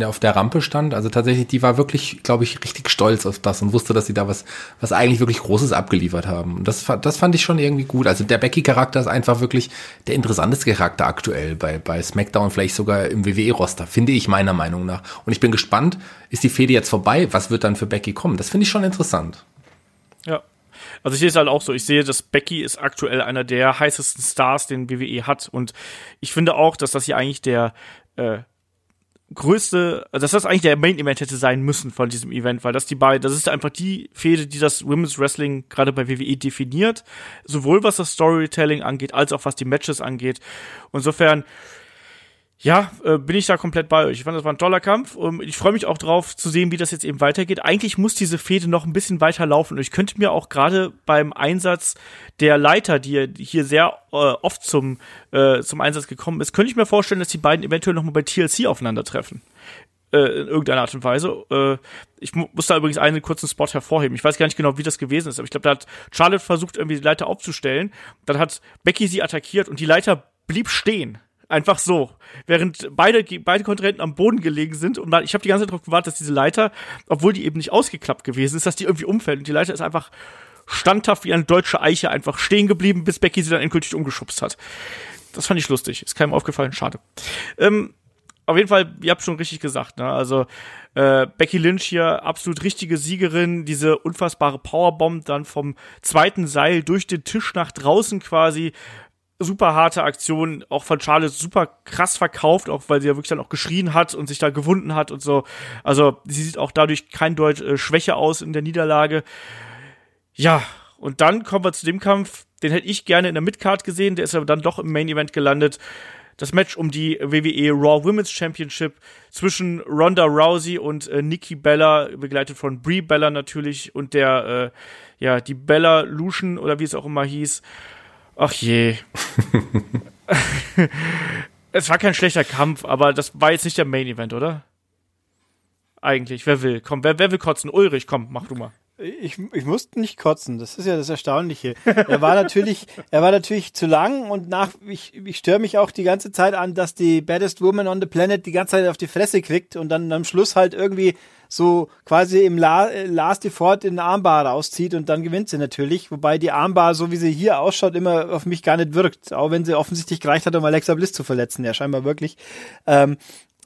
auf der Rampe stand? Also tatsächlich, die war wirklich, glaube ich, richtig stolz auf das und wusste, dass sie da was, was eigentlich wirklich Großes abgeliefert haben. Und das, das fand ich schon irgendwie gut. Also der Becky-Charakter ist einfach wirklich der interessanteste Charakter aktuell bei, bei SmackDown, vielleicht sogar im WWE-Roster, finde ich meiner Meinung nach. Und ich bin gespannt, ist die Fehde jetzt vorbei? Was wird dann für Becky kommen? Das finde ich schon interessant. Ja. Also ich sehe es halt auch so. Ich sehe, dass Becky ist aktuell einer der heißesten Stars, den WWE hat. Und ich finde auch, dass das hier eigentlich der äh, größte, also dass das eigentlich der Main Event hätte sein müssen von diesem Event, weil das die beiden, das ist einfach die Fehde, die das Women's Wrestling gerade bei WWE definiert, sowohl was das Storytelling angeht, als auch was die Matches angeht. Insofern ja, äh, bin ich da komplett bei euch. Ich fand, das war ein toller Kampf. Und ich freue mich auch drauf zu sehen, wie das jetzt eben weitergeht. Eigentlich muss diese Fehde noch ein bisschen weiter laufen. Und ich könnte mir auch gerade beim Einsatz der Leiter, die hier sehr äh, oft zum, äh, zum Einsatz gekommen ist, könnte ich mir vorstellen, dass die beiden eventuell nochmal bei TLC aufeinandertreffen. Äh, in irgendeiner Art und Weise. Äh, ich mu muss da übrigens einen kurzen Spot hervorheben. Ich weiß gar nicht genau, wie das gewesen ist, aber ich glaube, da hat Charlotte versucht, irgendwie die Leiter aufzustellen. Dann hat Becky sie attackiert und die Leiter blieb stehen Einfach so. Während beide, beide Kontrahenten am Boden gelegen sind und ich habe die ganze Zeit darauf gewartet, dass diese Leiter, obwohl die eben nicht ausgeklappt gewesen ist, dass die irgendwie umfällt. Und die Leiter ist einfach standhaft wie eine deutsche Eiche einfach stehen geblieben, bis Becky sie dann endgültig umgeschubst hat. Das fand ich lustig. Ist keinem aufgefallen, schade. Ähm, auf jeden Fall, ihr habt schon richtig gesagt, ne? Also äh, Becky Lynch hier absolut richtige Siegerin, diese unfassbare Powerbomb dann vom zweiten Seil durch den Tisch nach draußen quasi super harte Aktion, auch von Charlotte super krass verkauft, auch weil sie ja wirklich dann auch geschrien hat und sich da gewunden hat und so. Also sie sieht auch dadurch kein Deut äh, Schwäche aus in der Niederlage. Ja, und dann kommen wir zu dem Kampf, den hätte ich gerne in der Midcard gesehen, der ist aber dann doch im Main Event gelandet. Das Match um die WWE Raw Women's Championship zwischen Ronda Rousey und äh, Nikki Bella, begleitet von Brie Bella natürlich und der, äh, ja, die Bella Lucian oder wie es auch immer hieß. Ach je. es war kein schlechter Kampf, aber das war jetzt nicht der Main Event, oder? Eigentlich, wer will? Komm, wer, wer will kotzen? Ulrich, komm, mach du mal. Ich, ich musste nicht kotzen, das ist ja das Erstaunliche. Er war natürlich, er war natürlich zu lang und nach, ich, ich störe mich auch die ganze Zeit an, dass die Baddest Woman on the Planet die ganze Zeit auf die Fresse kriegt und dann am Schluss halt irgendwie so quasi im La Last Default in den Armbar rauszieht und dann gewinnt sie natürlich. Wobei die Armbar, so wie sie hier ausschaut, immer auf mich gar nicht wirkt. Auch wenn sie offensichtlich gereicht hat, um Alexa Bliss zu verletzen. Ja, scheinbar wirklich. Ähm,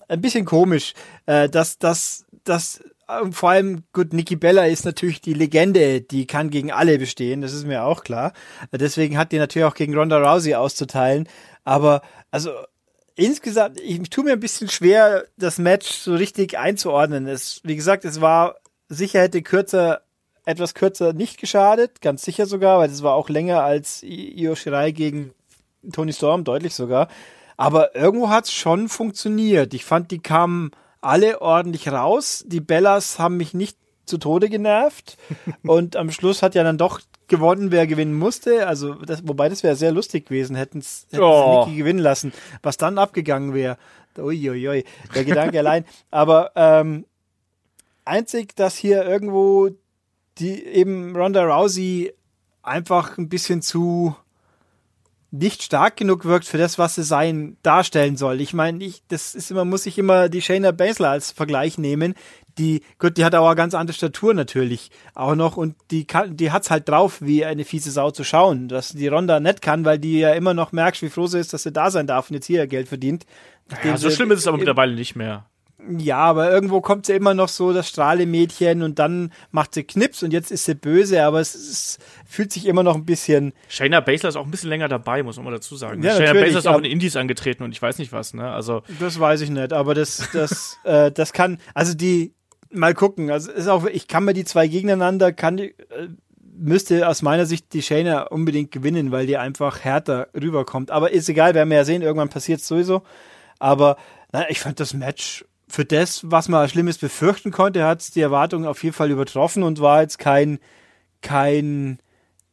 ein bisschen komisch, äh, dass, dass, dass äh, vor allem, gut, Nikki Bella ist natürlich die Legende, die kann gegen alle bestehen, das ist mir auch klar. Deswegen hat die natürlich auch gegen Ronda Rousey auszuteilen. Aber, also, insgesamt, ich tue mir ein bisschen schwer, das Match so richtig einzuordnen. Es, wie gesagt, es war sicher hätte kürzer, etwas kürzer nicht geschadet, ganz sicher sogar, weil es war auch länger als Io Shirai gegen Tony Storm, deutlich sogar. Aber irgendwo hat es schon funktioniert. Ich fand, die kamen alle ordentlich raus. Die Bellas haben mich nicht zu Tode genervt. und am Schluss hat ja dann doch gewonnen, wer gewinnen musste. Also, das, wobei das wäre sehr lustig gewesen, hätten es oh. Niki gewinnen lassen. Was dann abgegangen wäre. Uiuiui, der Gedanke allein. Aber ähm, einzig, dass hier irgendwo die eben Ronda Rousey einfach ein bisschen zu nicht stark genug wirkt für das, was sie sein darstellen soll. Ich meine, ich, das ist immer, muss ich immer die Shayna Baszler als Vergleich nehmen. Die, gut, die hat auch eine ganz andere Statur natürlich auch noch und die kann, die hat's halt drauf, wie eine fiese Sau zu schauen, dass die Ronda nicht kann, weil die ja immer noch merkt, wie froh sie ist, dass sie da sein darf und jetzt hier Geld verdient. Ja, so schlimm ist es aber mittlerweile nicht mehr. Ja, aber irgendwo kommt sie immer noch so, das Strahlemädchen und dann macht sie Knips und jetzt ist sie böse, aber es, es fühlt sich immer noch ein bisschen. Shayna Baszler ist auch ein bisschen länger dabei, muss man mal dazu sagen. Ja, Shayna Baszler ist auch in Indies angetreten und ich weiß nicht was, ne? Also, Das weiß ich nicht, aber das, das, äh, das kann, also die, mal gucken, also ist auch, ich kann mir die zwei gegeneinander, kann die, äh, müsste aus meiner Sicht die Shayna unbedingt gewinnen, weil die einfach härter rüberkommt. Aber ist egal, werden wir ja sehen, irgendwann passiert sowieso. Aber na, ich fand das Match für das, was man als Schlimmes befürchten konnte, hat die Erwartungen auf jeden Fall übertroffen und war jetzt kein, kein,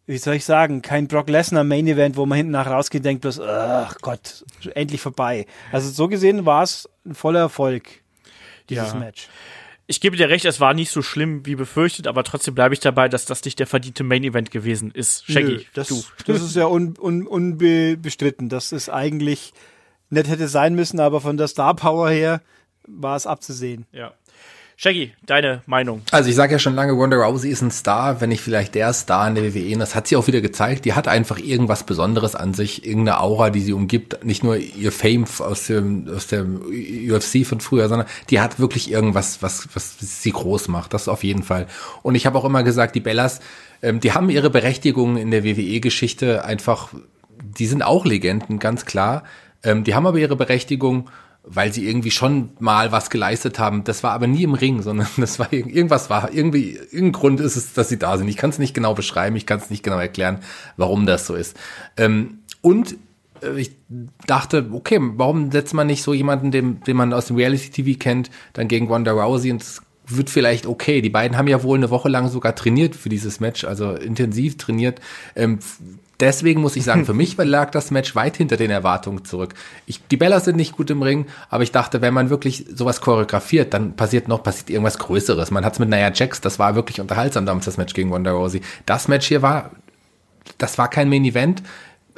wie soll ich sagen, kein Brock Lesnar Main Event, wo man hinten nach rausgeht und denkt bloß, ach Gott, endlich vorbei. Also so gesehen war es ein voller Erfolg, dieses Ja. Match. ich gebe dir recht, es war nicht so schlimm wie befürchtet, aber trotzdem bleibe ich dabei, dass das nicht der verdiente Main Event gewesen ist. Shaggy, das, du. das ist ja un, un, unbestritten. Das ist eigentlich nicht hätte sein müssen, aber von der Star Power her war es abzusehen. Ja. Shaggy, deine Meinung. Also ich sage ja schon lange, Ronda Rousey ist ein Star, wenn nicht vielleicht der Star in der WWE. Und das hat sie auch wieder gezeigt. Die hat einfach irgendwas Besonderes an sich, irgendeine Aura, die sie umgibt. Nicht nur ihr Fame aus dem, aus dem UFC von früher, sondern die hat wirklich irgendwas, was, was sie groß macht. Das auf jeden Fall. Und ich habe auch immer gesagt, die Bellas, ähm, die haben ihre Berechtigung in der WWE-Geschichte einfach, die sind auch Legenden, ganz klar. Ähm, die haben aber ihre Berechtigung weil sie irgendwie schon mal was geleistet haben. Das war aber nie im Ring, sondern das war irg- irgendwas war irgendwie irgendein Grund ist es, dass sie da sind. Ich kann es nicht genau beschreiben, ich kann es nicht genau erklären, warum das so ist. Ähm, und äh, ich dachte, okay, warum setzt man nicht so jemanden, den, den man aus dem Reality TV kennt, dann gegen Ronda Rousey und es wird vielleicht okay. Die beiden haben ja wohl eine Woche lang sogar trainiert für dieses Match, also intensiv trainiert. Ähm, Deswegen muss ich sagen, für mich lag das Match weit hinter den Erwartungen zurück. Ich, die Bellas sind nicht gut im Ring, aber ich dachte, wenn man wirklich sowas choreografiert, dann passiert noch, passiert irgendwas Größeres. Man hat es mit Nia Jax, das war wirklich unterhaltsam damals, das Match gegen Ronda Rousey. Das Match hier war, das war kein Main Event.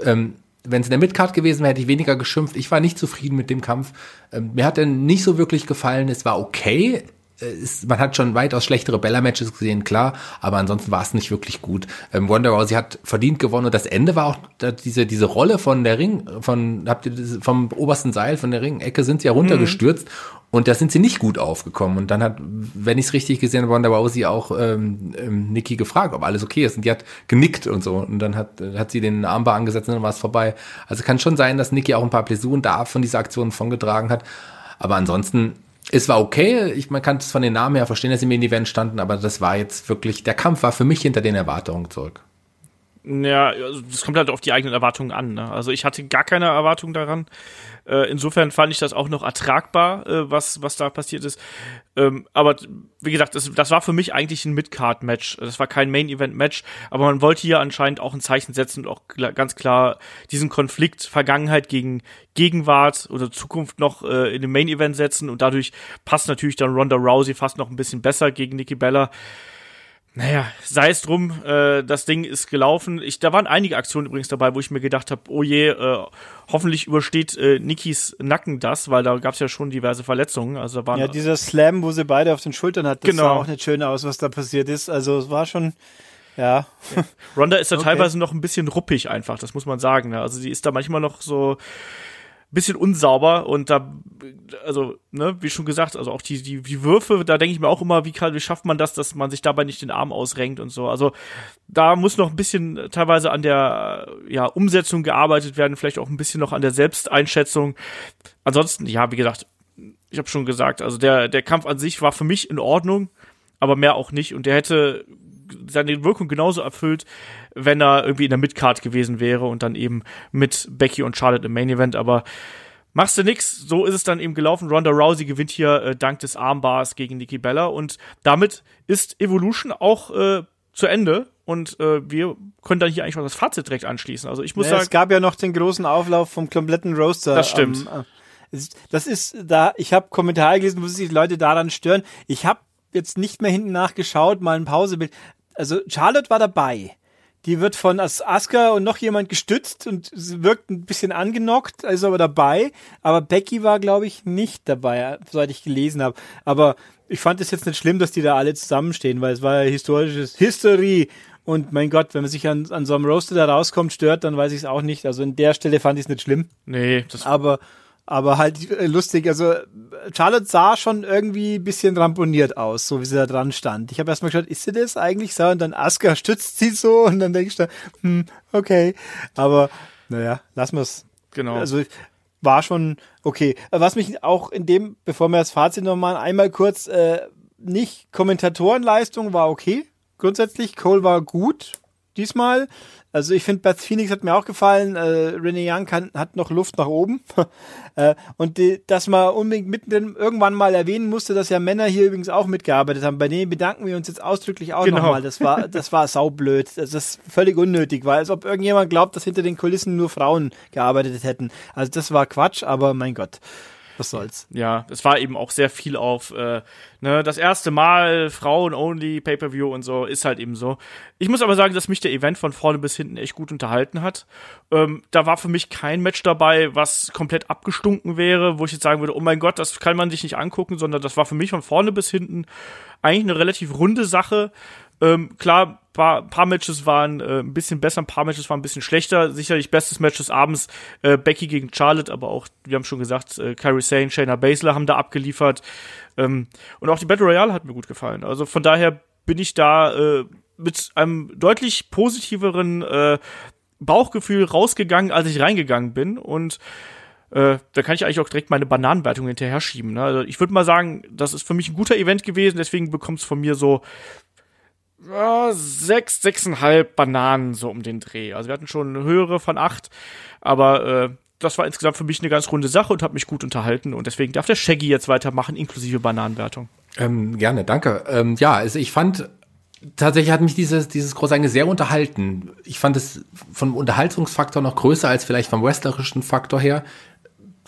Ähm, wenn es in der Midcard gewesen wäre, hätte ich weniger geschimpft. Ich war nicht zufrieden mit dem Kampf. Ähm, mir hat er nicht so wirklich gefallen. Es war okay. Äh, Es, man hat schon weitaus schlechtere Bella-Matches gesehen, klar, aber ansonsten war es nicht wirklich gut. Ähm, Ronda Rousey hat verdient gewonnen und das Ende war auch diese diese Rolle von der Ring, von habt ihr das, vom obersten Seil von der Ringecke sind sie ja runtergestürzt und da sind sie nicht gut aufgekommen und dann hat, wenn ich es richtig gesehen habe, Ronda Rousey auch ähm, ähm, Nikki gefragt, ob alles okay ist und die hat genickt und so und dann hat hat sie den Armbar angesetzt und dann war es vorbei. Also kann schon sein, dass Nikki auch ein paar Blessuren da von dieser Aktion von getragen hat, aber ansonsten es war okay, ich, man kann es von den Namen her verstehen, dass sie im Main Event standen, aber das war jetzt wirklich, der Kampf war für mich hinter den Erwartungen zurück. Ja, also das kommt halt auf die eigenen Erwartungen an. Ne? Also ich hatte gar keine Erwartung daran. Äh, insofern fand ich das auch noch ertragbar, äh, was, was da passiert ist. Ähm, aber wie gesagt, das, das war für mich eigentlich ein Mid-Card-Match. Das war kein Main-Event-Match, aber man wollte hier anscheinend auch ein Zeichen setzen und auch ganz klar diesen Konflikt Vergangenheit gegen Gegenwart oder Zukunft noch äh, in den Main-Event setzen und dadurch passt natürlich dann Ronda Rousey fast noch ein bisschen besser gegen Nikki Bella. Naja, sei es drum, äh, das Ding ist gelaufen. Ich, da waren einige Aktionen übrigens dabei, wo ich mir gedacht habe, oh je, äh, hoffentlich übersteht äh, Nikis Nacken das, weil da gab es ja schon diverse Verletzungen. Also da waren Ja, dieser Slam, wo sie beide auf den Schultern hat, das Genau. sah auch nicht schön aus, was da passiert ist. Also es war schon, ja. Ronda ist da Okay. teilweise noch ein bisschen ruppig einfach, das muss man sagen. Ne? Also die ist da manchmal noch so bisschen unsauber und da, also, ne, wie schon gesagt, also auch die, die, die Würfe, da denke ich mir auch immer, wie, kann, wie schafft man das, dass man sich dabei nicht den Arm ausrenkt und so. Also da muss noch ein bisschen teilweise an der ja, Umsetzung gearbeitet werden, vielleicht auch ein bisschen noch an der Selbsteinschätzung. Ansonsten, ja, wie gesagt, ich habe schon gesagt, also der, der Kampf an sich war für mich in Ordnung, aber mehr auch nicht. Und der hätte seine Wirkung genauso erfüllt, wenn er irgendwie in der Midcard gewesen wäre und dann eben mit Becky und Charlotte im Main Event. Aber machst du nix, so ist es dann eben gelaufen. Ronda Rousey gewinnt hier äh, dank des Armbars gegen Nikki Bella und damit ist Evolution auch äh, zu Ende. Und äh, wir können dann hier eigentlich auch das Fazit direkt anschließen. Also ich muss ja, sagen, es gab ja noch den großen Auflauf vom kompletten Roaster. Das stimmt. äh, es- das ist da, ich habe Kommentare gelesen, wo sich die Leute daran stören. Ich habe jetzt nicht mehr hinten nachgeschaut, mal ein Pausebild. Also Charlotte war dabei. Die wird von As Asuka und noch jemand gestützt und wirkt ein bisschen angenockt, ist aber dabei. Aber Becky war, glaube ich, nicht dabei, soweit ich gelesen habe. Aber ich fand es jetzt nicht schlimm, dass die da alle zusammenstehen, weil es war ja historisches History. Und mein Gott, wenn man sich an, an so einem Roaster da rauskommt, stört, dann weiß ich es auch nicht. Also an der Stelle fand ich es nicht schlimm. nee, das Aber aber halt äh, lustig. Also Charlotte sah schon irgendwie ein bisschen ramponiert aus, so wie sie da dran stand. Ich habe erstmal geschaut, ist sie das eigentlich so? Und dann Asuka stützt sie so und dann denkst du, hm, okay. Aber naja, lassen wir es. Genau. Also war schon okay. Was mich auch in dem, bevor wir das Fazit nochmal einmal kurz, äh, nicht Kommentatorenleistung war okay. Grundsätzlich, Cole war gut diesmal. Also ich finde, Beth Phoenix hat mir auch gefallen. Äh, Renee Young kann, hat noch Luft nach oben. äh, und die, dass man unbedingt mittendrin irgendwann mal erwähnen musste, dass ja Männer hier übrigens auch mitgearbeitet haben. Bei denen bedanken wir uns jetzt ausdrücklich auch genau. nochmal. Das war, das war saublöd. Das ist völlig unnötig, weil als ob irgendjemand glaubt, dass hinter den Kulissen nur Frauen gearbeitet hätten. Also das war Quatsch, aber mein Gott was soll's. Ja, es war eben auch sehr viel auf äh, ne, das erste Mal Frauen-only Pay-per-View und so ist halt eben so. Ich muss aber sagen, dass mich der Event von vorne bis hinten echt gut unterhalten hat. Ähm, da war für mich kein Match dabei, was komplett abgestunken wäre, wo ich jetzt sagen würde, oh mein Gott, das kann man sich nicht angucken, sondern das war für mich von vorne bis hinten eigentlich eine relativ runde Sache. Ähm, klar, paar, paar Matches waren äh, ein bisschen besser, ein paar Matches waren ein bisschen schlechter. Sicherlich bestes Match des Abends äh, Becky gegen Charlotte, aber auch, wir haben schon gesagt, äh, Carrie Sane, Shayna Baszler haben da abgeliefert. Ähm, und auch die Battle Royale hat mir gut gefallen. Also von daher bin ich da äh, mit einem deutlich positiveren äh, Bauchgefühl rausgegangen, als ich reingegangen bin. Und äh, da kann ich eigentlich auch direkt meine Bananenwertung hinterher schieben. Ne? Also ich würde mal sagen, das ist für mich ein guter Event gewesen, deswegen bekommt es von mir so ja, sechs, sechseinhalb Bananen so um den Dreh. Also wir hatten schon eine höhere von acht, aber äh, das war insgesamt für mich eine ganz runde Sache und hat mich gut unterhalten und deswegen darf der Shaggy jetzt weitermachen, inklusive Bananenwertung. Ähm, gerne, danke. Ähm, ja, also ich fand tatsächlich hat mich dieses, dieses Großereignis sehr unterhalten. Ich fand es vom Unterhaltungsfaktor noch größer als vielleicht vom wrestlerischen Faktor her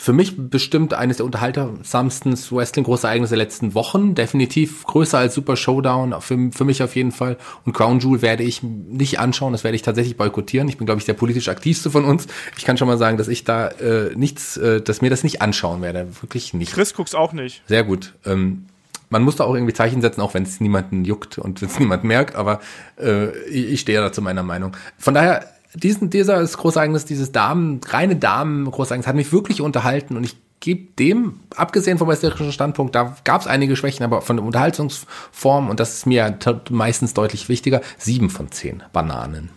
für mich bestimmt eines der unterhaltsamsten Wrestling-Großereignisse der letzten Wochen. Definitiv größer als Super Showdown, für, für mich auf jeden Fall. Und Crown Jewel werde ich nicht anschauen, das werde ich tatsächlich boykottieren. Ich bin, glaube ich, der politisch aktivste von uns. Ich kann schon mal sagen, dass ich da äh, nichts, äh, dass mir das nicht anschauen werde. Wirklich nicht. Chris guck's auch nicht. Sehr gut. Ähm, man muss da auch irgendwie Zeichen setzen, auch wenn es niemanden juckt und wenn es niemand merkt, aber äh, ich stehe da zu meiner Meinung. Von daher diesen, dieser ist Großereignis, dieses Damen, reine Damen-Großereignis hat mich wirklich unterhalten und ich gebe dem, abgesehen vom westlichen Standpunkt, da gab es einige Schwächen, aber von der Unterhaltungsform, und das ist mir meistens deutlich wichtiger, sieben von zehn Bananen.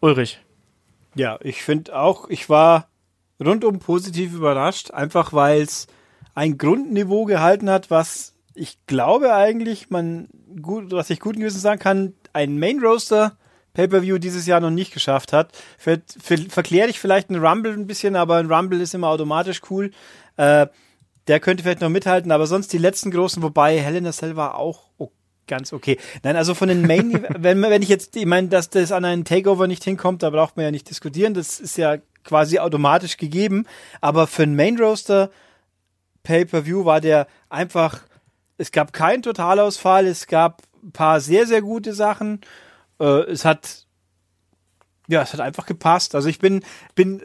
Ulrich. Ja, ich finde auch, ich war rundum positiv überrascht, einfach weil es ein Grundniveau gehalten hat, was ich glaube eigentlich, man gut, was ich guten Gewissen sagen kann, ein Main Roaster Pay-Per-View dieses Jahr noch nicht geschafft hat. Ver ver verkläre ich vielleicht einen Rumble ein bisschen, aber ein Rumble ist immer automatisch cool. Äh, der könnte vielleicht noch mithalten, aber sonst die letzten großen, wobei Helena Cell war auch okay ganz okay. Nein, also von den Main, wenn, wenn ich jetzt, ich meine, dass das an einen Takeover nicht hinkommt, da braucht man ja nicht diskutieren. Das ist ja quasi automatisch gegeben. Aber für einen Main Roaster Pay-per-View war der einfach, es gab keinen Totalausfall, es gab ein paar sehr, sehr gute Sachen äh, es hat, ja, es hat einfach gepasst. Also ich bin, bin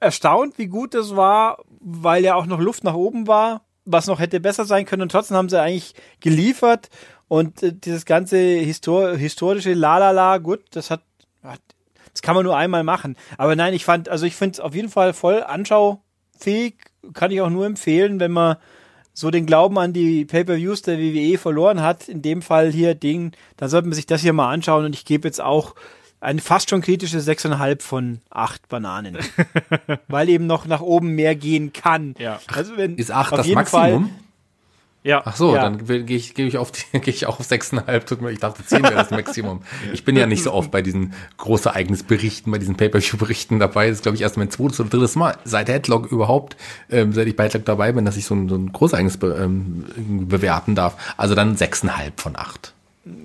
erstaunt, wie gut das war, weil ja auch noch Luft nach oben war, was noch hätte besser sein können. Und trotzdem haben sie eigentlich geliefert. Und äh, dieses ganze Histor historische Lalala, gut, das hat, das kann man nur einmal machen. Aber nein, ich fand, also ich finde es auf jeden Fall voll anschaufähig. Kann ich auch nur empfehlen, wenn man so den Glauben an die Pay-per-Views der WWE verloren hat, in dem Fall hier Ding, dann sollte man sich das hier mal anschauen und ich gebe jetzt auch eine fast schon kritische 6,5 von 8 Bananen. Weil eben noch nach oben mehr gehen kann. Ja. Also wenn, Ist 8 das Maximum? Fall, ja. Ach so, ja. dann gehe ich, geh ich, auf die, geh ich auch auf 6,5. Tut mir, ich dachte, 10 wäre das Maximum. Ich bin ja nicht so oft bei diesen Großereignisberichten, bei diesen Pay-Per-View-Berichten dabei. Das ist, glaube ich, erst mein zweites oder drittes Mal seit Headlock überhaupt, ähm, seit ich bei Headlock dabei bin, dass ich so ein, so ein Großereignis be, ähm, bewerten darf. Also dann 6,5 von 8.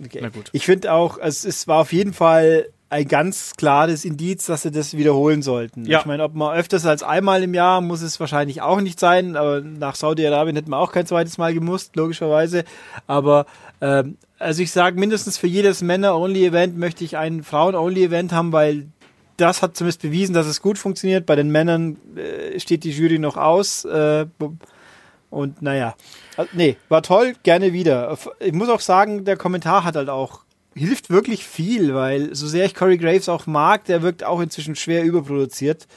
Okay. Na gut. Ich finde auch, es, es war auf jeden Fall ein ganz klares Indiz, dass sie das wiederholen sollten. Ja. Ich meine, ob man öfters als einmal im Jahr muss es wahrscheinlich auch nicht sein, aber nach Saudi-Arabien hätten wir auch kein zweites Mal gemusst, logischerweise. Aber ähm, also ich sage, mindestens für jedes Männer-Only-Event möchte ich ein Frauen-Only-Event haben, weil das hat zumindest bewiesen, dass es gut funktioniert. Bei den Männern äh, steht die Jury noch aus. Äh, und naja, also, nee, war toll, gerne wieder. Ich muss auch sagen, der Kommentar hat halt auch hilft wirklich viel, weil so sehr ich Corey Graves auch mag, der wirkt auch inzwischen schwer überproduziert.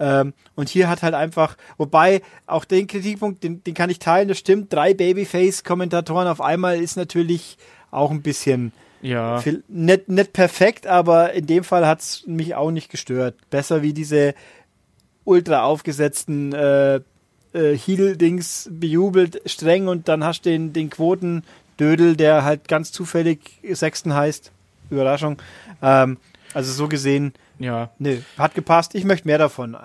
Ähm, und hier hat halt einfach, wobei auch den Kritikpunkt, den, den kann ich teilen, das stimmt, drei Babyface-Kommentatoren auf einmal ist natürlich auch ein bisschen Ja. viel, nicht, nicht perfekt, aber in dem Fall hat es mich auch nicht gestört. Besser wie diese ultra aufgesetzten äh, äh, Heel-Dings bejubelt, streng und dann hast du den, den Quotendödel, der halt ganz zufällig Sechsten heißt. Überraschung. Ähm, also so gesehen, Ja. ne, hat gepasst. Ich möchte mehr davon.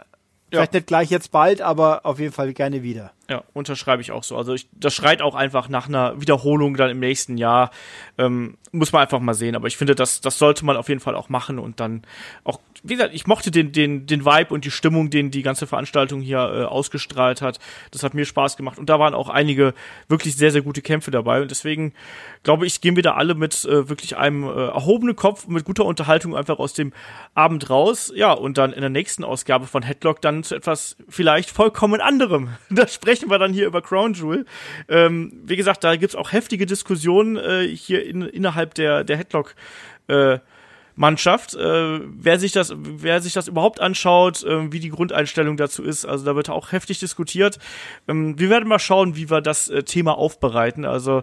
Vielleicht nicht gleich jetzt bald, aber auf jeden Fall gerne wieder. Ja, unterschreibe ich auch so. Also ich, das schreit auch einfach nach einer Wiederholung dann im nächsten Jahr. Ähm, muss man einfach mal sehen. Aber ich finde, das, das sollte man auf jeden Fall auch machen und dann auch, wie gesagt, ich mochte den, den, den Vibe und die Stimmung, den die ganze Veranstaltung hier äh, ausgestrahlt hat. Das hat mir Spaß gemacht. Und da waren auch einige wirklich sehr, sehr gute Kämpfe dabei. Und deswegen glaube ich, gehen wir da alle mit äh, wirklich einem äh, erhobenen Kopf, mit guter Unterhaltung einfach aus dem Abend raus. Ja, und dann in der nächsten Ausgabe von Headlock dann zu etwas vielleicht vollkommen anderem. Da sprechen wir dann hier über Crown Jewel. Ähm, wie gesagt, da gibt's auch heftige Diskussionen äh, hier in, innerhalb der, der Headlock. Äh, Mannschaft. Äh, wer sich das, wer sich das überhaupt anschaut, äh, wie die Grundeinstellung dazu ist, also da wird auch heftig diskutiert. Ähm, wir werden mal schauen, wie wir das äh, Thema aufbereiten. Also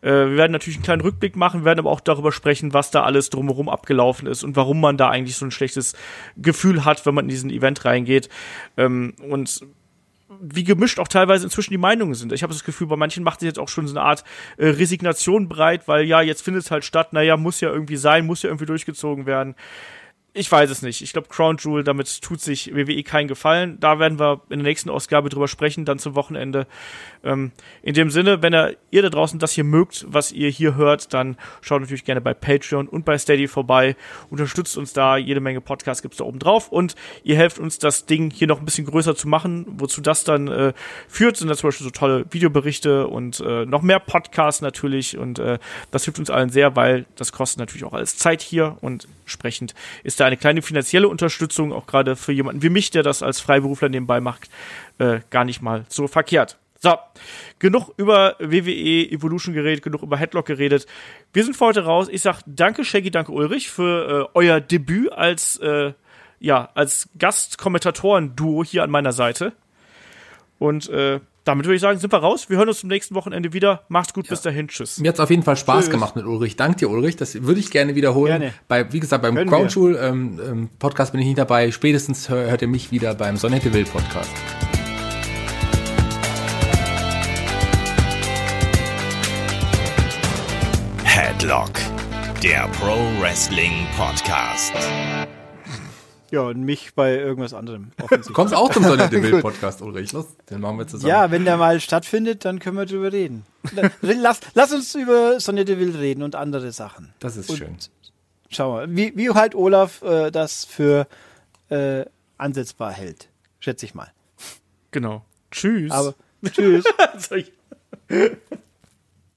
äh, wir werden natürlich einen kleinen Rückblick machen, werden aber auch darüber sprechen, was da alles drumherum abgelaufen ist und warum man da eigentlich so ein schlechtes Gefühl hat, wenn man in diesen Event reingeht. Ähm, und wie gemischt auch teilweise inzwischen die Meinungen sind. Ich habe das Gefühl, bei manchen macht sich jetzt auch schon so eine Art äh, Resignation breit, weil ja, jetzt findet es halt statt, naja, muss ja irgendwie sein, muss ja irgendwie durchgezogen werden. Ich weiß es nicht. Ich glaube, Crown Jewel, damit tut sich WWE keinen Gefallen. Da werden wir in der nächsten Ausgabe drüber sprechen, dann zum Wochenende. Ähm, in dem Sinne, wenn ihr, ihr da draußen das hier mögt, was ihr hier hört, dann schaut natürlich gerne bei Patreon und bei Steady vorbei. Unterstützt uns da. Jede Menge Podcasts gibt's da oben drauf. Und ihr helft uns, das Ding hier noch ein bisschen größer zu machen. Wozu das dann äh, führt, sind da zum Beispiel so tolle Videoberichte und äh, noch mehr Podcasts natürlich. Und äh, das hilft uns allen sehr, weil das kostet natürlich auch alles Zeit hier. Und entsprechend ist da eine kleine finanzielle Unterstützung, auch gerade für jemanden wie mich, der das als Freiberufler nebenbei macht, äh, gar nicht mal so verkehrt. So, genug über WWE Evolution geredet, genug über Headlock geredet. Wir sind für heute raus. Ich sag danke Shaggy, danke Ulrich für äh, euer Debüt als äh, ja als Gastkommentatoren-Duo hier an meiner Seite. Und äh, damit würde ich sagen, sind wir raus. Wir hören uns zum nächsten Wochenende wieder. Macht's gut, bis dahin. Tschüss. Mir hat's auf jeden Fall Spaß Tschüss. gemacht mit Ulrich. Dank dir, Ulrich. Das würde ich gerne wiederholen. Gerne. Bei, wie gesagt, beim. Jewel ähm, ähm, Podcast bin ich nicht dabei. Spätestens hör, hört ihr mich wieder beim Sonette Will Podcast. Headlock, der Pro Wrestling Podcast. Ja, und mich bei irgendwas anderem. offensichtlich. Kommst auch zum Sonette Will Podcast, Ulrich. Los, den machen wir zusammen. Ja, wenn der mal stattfindet, dann können wir drüber reden. Lass, lass uns über Sonja Deville reden und andere Sachen. Das ist und schön. Schau mal, wie, wie halt Olaf äh, das für äh, ansetzbar hält. Schätze ich mal. Genau. Tschüss. Aber tschüss.